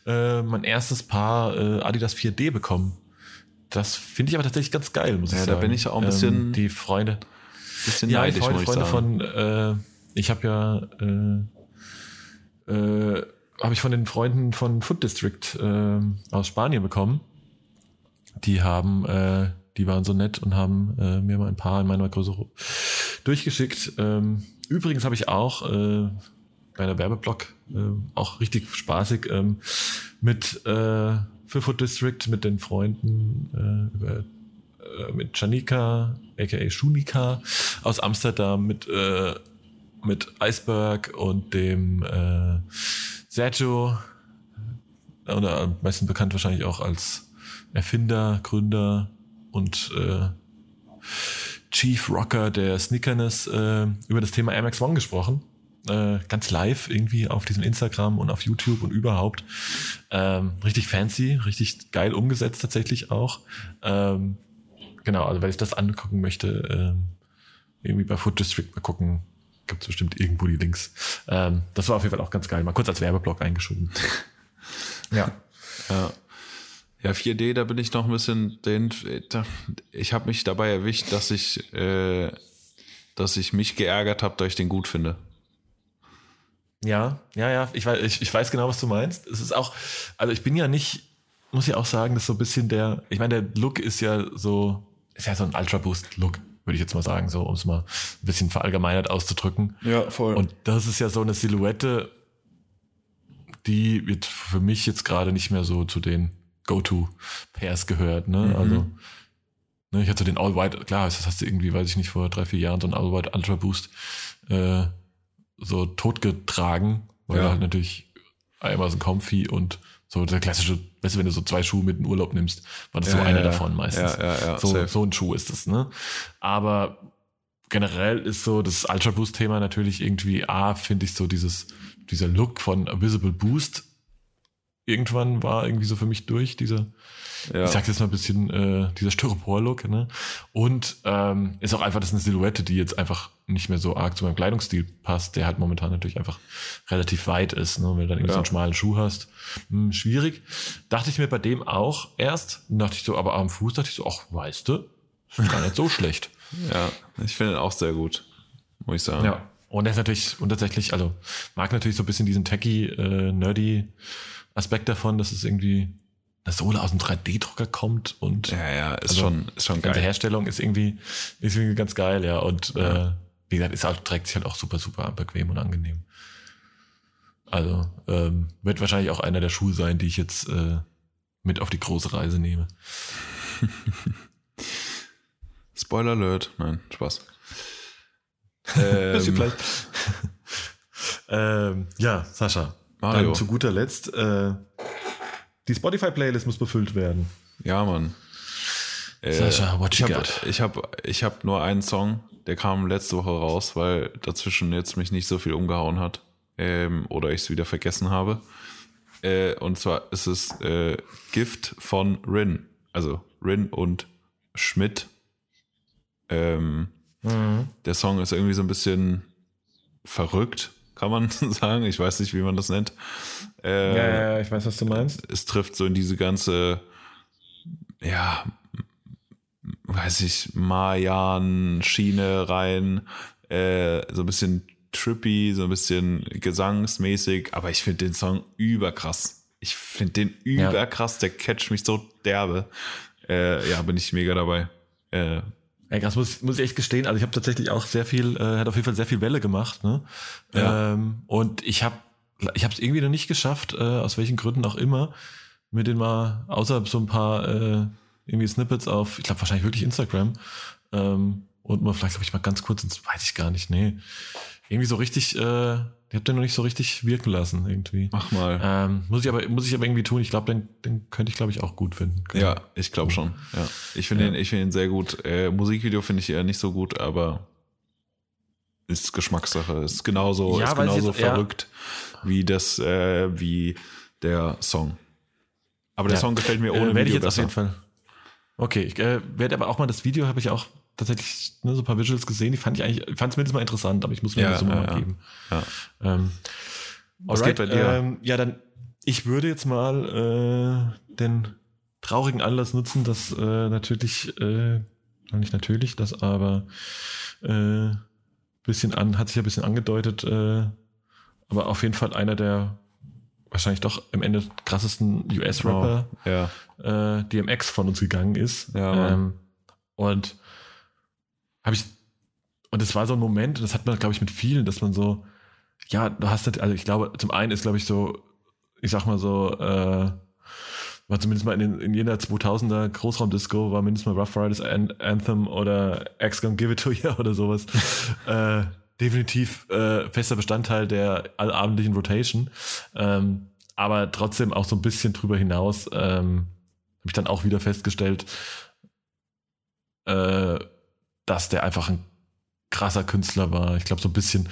äh, mein erstes Paar äh, Adidas 4D bekommen. Das finde ich aber tatsächlich ganz geil, muss ich Ja, sagen. da bin ich auch ein bisschen- Ähm, die Freunde. Bisschen Ja, neidisch, Freunde, muss ich Freunde sagen. von, äh, ich habe ja, äh, äh, habe ich von den Freunden von Food District äh, aus Spanien bekommen. Die haben, äh, die waren so nett und haben äh, mir mal ein paar in meiner Größe durchgeschickt. Ähm, übrigens habe ich auch äh, bei einer Werbeblock äh, auch richtig spaßig ähm, mit äh, für Food District mit den Freunden äh, über äh, mit Janika, aka Schunika aus Amsterdam, mit, äh, mit Iceberg und dem äh, Sergio, oder am meisten bekannt wahrscheinlich auch als Erfinder, Gründer und äh, Chief Rocker der Sneakerness äh, über das Thema Air Max One gesprochen. Äh, ganz live irgendwie auf diesem Instagram und auf YouTube und überhaupt. Ähm, richtig fancy, richtig geil umgesetzt tatsächlich auch. Ähm, genau, also wenn ich das angucken möchte, ähm, irgendwie bei Food District mal gucken, gibt es bestimmt irgendwo die Links. Ähm, das war auf jeden Fall auch ganz geil. Mal kurz als Werbeblock eingeschoben. [LAUGHS] ja. Ja. Ja, 4D, da bin ich noch ein bisschen den. Ich habe mich dabei erwischt, dass ich, äh, dass ich mich geärgert habe, dass ich den gut finde. Ja, ja, ja, ich weiß, ich, ich weiß genau, was du meinst. Es ist auch, also ich bin ja nicht, muss ja auch sagen, dass so ein bisschen der, ich meine, der Look ist ja so, ist ja so ein Ultra Boost Look, würde ich jetzt mal sagen, so, um es mal ein bisschen verallgemeinert auszudrücken. Ja, voll. Und das ist ja so eine Silhouette, die wird für mich jetzt gerade nicht mehr so zu den Go-To-Pairs gehört, ne? Mhm. Also, ne, ich hatte den All-White, klar, das hast du irgendwie, weiß ich nicht, vor drei, vier Jahren so einen All-White Ultra Boost äh, so totgetragen, weil Ja. er halt natürlich einmal so ein Comfy und so der klassische, weißt du, wenn du so zwei Schuhe mit in Urlaub nimmst, war das so Ja, einer ja, davon meistens. Ja, so, safe. so ein Schuh ist es, ne? Aber generell ist so das Ultra Boost Thema natürlich irgendwie, A, finde ich so dieses, dieser Look von A Visible Boost irgendwann war irgendwie so für mich durch, dieser, ja. ich sag jetzt mal ein bisschen, äh, dieser Styropor-Look, ne? Und ähm, ist auch einfach, das ist eine Silhouette, die jetzt einfach nicht mehr so arg zu meinem Kleidungsstil passt, der halt momentan natürlich einfach relativ weit ist, ne? Wenn du dann irgendwie so Ja. einen schmalen Schuh hast. Hm, schwierig. Dachte ich mir bei dem auch erst, dachte ich so, aber am Fuß dachte ich so, ach, weißt du, ist gar nicht so [LAUGHS] schlecht. ja, ich finde ihn auch sehr gut, muss ich sagen. Ja. Und er ist natürlich, und tatsächlich, also mag natürlich so ein bisschen diesen techy, äh, nerdy Aspekt davon, dass es irgendwie eine Sohle aus dem 3D-Drucker kommt und ja, ja, ist Also, schon, ist schon die ganze geil. Herstellung ist irgendwie, ist irgendwie ganz geil, ja. Und äh, wie gesagt, ist auch, trägt sich halt auch super, super bequem und angenehm. Also ähm, wird wahrscheinlich auch einer der Schuhe sein, die ich jetzt äh, mit auf die große Reise nehme. [LAUGHS] Spoiler Alert. Nein, Spaß. [LAUGHS] Ähm, vielleicht. [LAUGHS] ähm, ja, Sascha. Mario. Dann zu guter Letzt, äh, die Spotify-Playlist muss befüllt werden. ja, Mann. Äh, Sascha, what ich you habe got? ich hab, ich hab nur einen Song, der kam letzte Woche raus, weil dazwischen jetzt mich nicht so viel umgehauen hat. Ähm, oder ich es wieder vergessen habe. Äh, und zwar ist es äh, Gift von Rin. Also Rin und Schmidt. Ähm, Der Song ist irgendwie so ein bisschen verrückt, kann man [LAUGHS] sagen. Ich weiß nicht, wie man das nennt. Äh, ja, ich weiß, was du meinst. es trifft so in diese ganze, ja, weiß ich, Mayan-Schiene rein, äh, so ein bisschen trippy, so ein bisschen gesangsmäßig, aber ich finde den Song überkrass. Ich finde den Ja. überkrass, der catcht mich so derbe. Äh, ja, bin ich mega dabei. Ey, krass, muss, muss ich echt gestehen. Also ich habe tatsächlich auch sehr viel, äh, hat auf jeden Fall sehr viel Welle gemacht. Ne? Ja. Ähm, und ich habe ich habe es irgendwie noch nicht geschafft, äh, aus welchen Gründen auch immer, mir den mal, außer so ein paar äh, irgendwie Snippets auf, ich glaube wahrscheinlich wirklich Instagram, ähm, und mal vielleicht habe ich mal ganz kurz, das weiß ich gar nicht, nee, irgendwie so richtig, äh, ich habe den noch nicht so richtig wirken lassen irgendwie. mach mal. Ähm, muss ich aber muss ich aber irgendwie tun. Ich glaube, den, den könnte ich glaube ich auch gut finden. Ja, ich glaube schon. Ja. Ich finde Ja. ihn, ich finde ihn sehr gut. Äh, Musikvideo finde ich eher nicht so gut, aber ist Geschmackssache. Ist genauso, Ja, ist genauso jetzt- ja. verrückt wie das, äh, wie der Song. Aber der Ja. Song gefällt mir ohne äh, werde ich Video jetzt auf besser. jeden Fall. Okay, ich äh, werde aber auch mal das Video habe ich auch tatsächlich ne, so ein paar Visuals gesehen. Die fand ich eigentlich, fand es mindestens mal interessant, aber ich muss mir Ja, das so mal ja, ja. geben. Ja. Ähm, Was alright, geht bei dir? Ähm, ja, dann ich würde jetzt mal äh, den traurigen Anlass nutzen, dass äh, natürlich, äh, nicht natürlich, das aber äh, bisschen an, hat sich ja ein bisschen angedeutet, äh, aber auf jeden Fall einer der wahrscheinlich doch im Ende krassesten US-Rapper Ja, äh, DMX von uns gegangen ist. Ja, ähm, und habe ich, und es war so ein Moment, das hat man, glaube ich, mit vielen, dass man so, ja, du hast halt, also ich glaube, zum einen ist, glaube ich, so, ich sag mal so, äh, war zumindest mal in, den, in jener 2000er Großraumdisco, war mindestens mal Rough Riders An Anthem oder X Gonna Give It To You [LAUGHS] oder sowas. äh, definitiv äh, fester Bestandteil der allabendlichen Rotation. Ähm, aber trotzdem auch so ein bisschen drüber hinaus ähm, habe ich dann auch wieder festgestellt, äh, dass der einfach ein krasser Künstler war. Ich glaube so ein bisschen,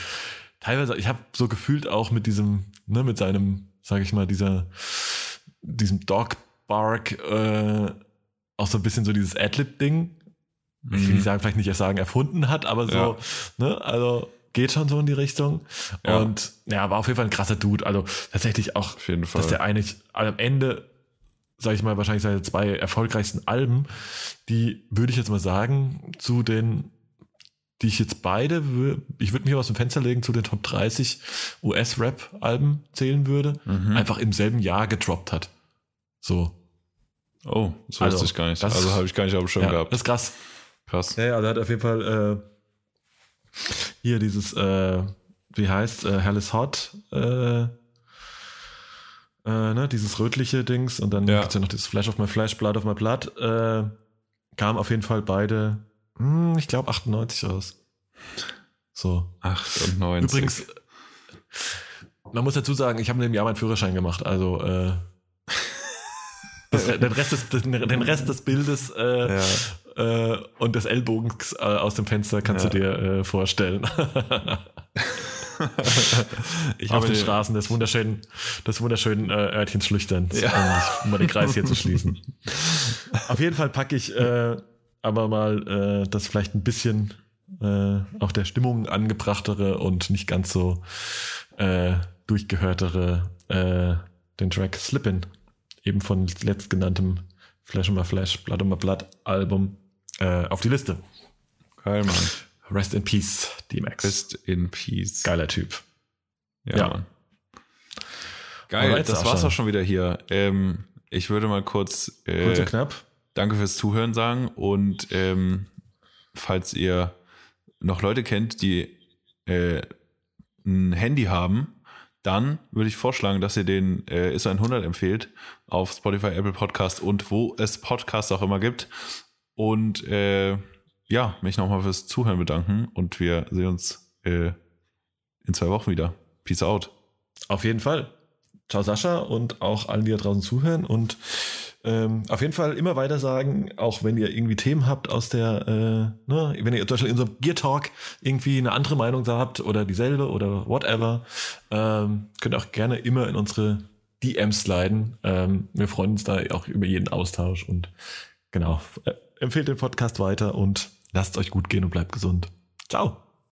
teilweise, ich habe so gefühlt auch mit diesem, ne, mit seinem, sage ich mal, dieser, diesem Dog Bark, äh, auch so ein bisschen so dieses Adlib-Ding. Ich will nicht sagen, vielleicht nicht sagen, erfunden hat, aber so, Ja. ne, also geht schon so in die Richtung. Ja. Und ja, war auf jeden Fall ein krasser Dude. Also tatsächlich auch dass der eigentlich am Ende, sage ich mal, wahrscheinlich seine zwei erfolgreichsten Alben, die würde ich jetzt mal sagen, zu den die ich jetzt beide, ich würde mich aus dem Fenster legen, zu den Top 30 US-Rap-Alben zählen würde, einfach im selben Jahr gedroppt hat. So. Oh, das Also, wusste ich gar nicht. das- also habe ich gar nicht auf dem Schirm Ja, gehabt. das ist krass. Krass. Ja, ja, der hat auf jeden Fall äh, hier dieses, äh, wie heißt, äh, Hell is Hot, äh, äh, ne, dieses rötliche Dings und dann Ja. gibt's ja noch dieses Flash of My Flash, Blood of My Blood, äh, kam auf jeden Fall beide, hm, ich glaube 98 raus. So. 98. Übrigens, man muss dazu sagen, ich habe in dem Jahr meinen Führerschein gemacht, also äh, [LAUGHS] das, den, Rest des, den, den Rest des Bildes äh, Ja. äh, und des Ellbogens äh, aus dem Fenster kannst Ja. du dir äh, vorstellen. [LAUGHS] [LAUGHS] ich Auf den Straßen des wunderschönen, des wunderschönen äh, Örtchens Schlüchterns, Ja. um mal den Kreis hier zu schließen. [LAUGHS] Auf jeden Fall packe ich äh, aber mal äh, das vielleicht ein bisschen äh, auch der Stimmung angebrachtere und nicht ganz so äh, durchgehörtere äh, den Track Slippin, eben von letztgenanntem Flash on My Flash, Blood on My Blood Album äh, auf die Liste. Geil, Mann. Rest in Peace, D-Max. Rest in Peace. Geiler Typ. Ja. Ja. Mann. Geil, Alright, das Sascha. war's auch schon wieder hier. Ähm, ich würde mal kurz, Kurz äh, und knapp. Danke fürs Zuhören sagen und ähm, falls ihr noch Leute kennt, die äh, ein Handy haben, dann würde ich vorschlagen, dass ihr den äh, ISO 100 empfehlt auf Spotify, Apple Podcast und wo es Podcasts auch immer gibt. Und äh, ja, mich nochmal fürs Zuhören bedanken und wir sehen uns äh, in zwei Wochen wieder. Peace out. Auf jeden Fall. Ciao Sascha und auch allen, die da draußen zuhören. Und ähm, auf jeden Fall immer weiter sagen, auch wenn ihr irgendwie Themen habt aus der, äh, ne, wenn ihr zum Beispiel in so einem Gear Talk irgendwie eine andere Meinung da habt oder dieselbe oder whatever, ähm, könnt auch gerne immer in unsere DMs sliden. Ähm, wir freuen uns da auch über jeden Austausch und genau, äh, empfehlt den Podcast weiter und lasst euch gut gehen und bleibt gesund. Ciao.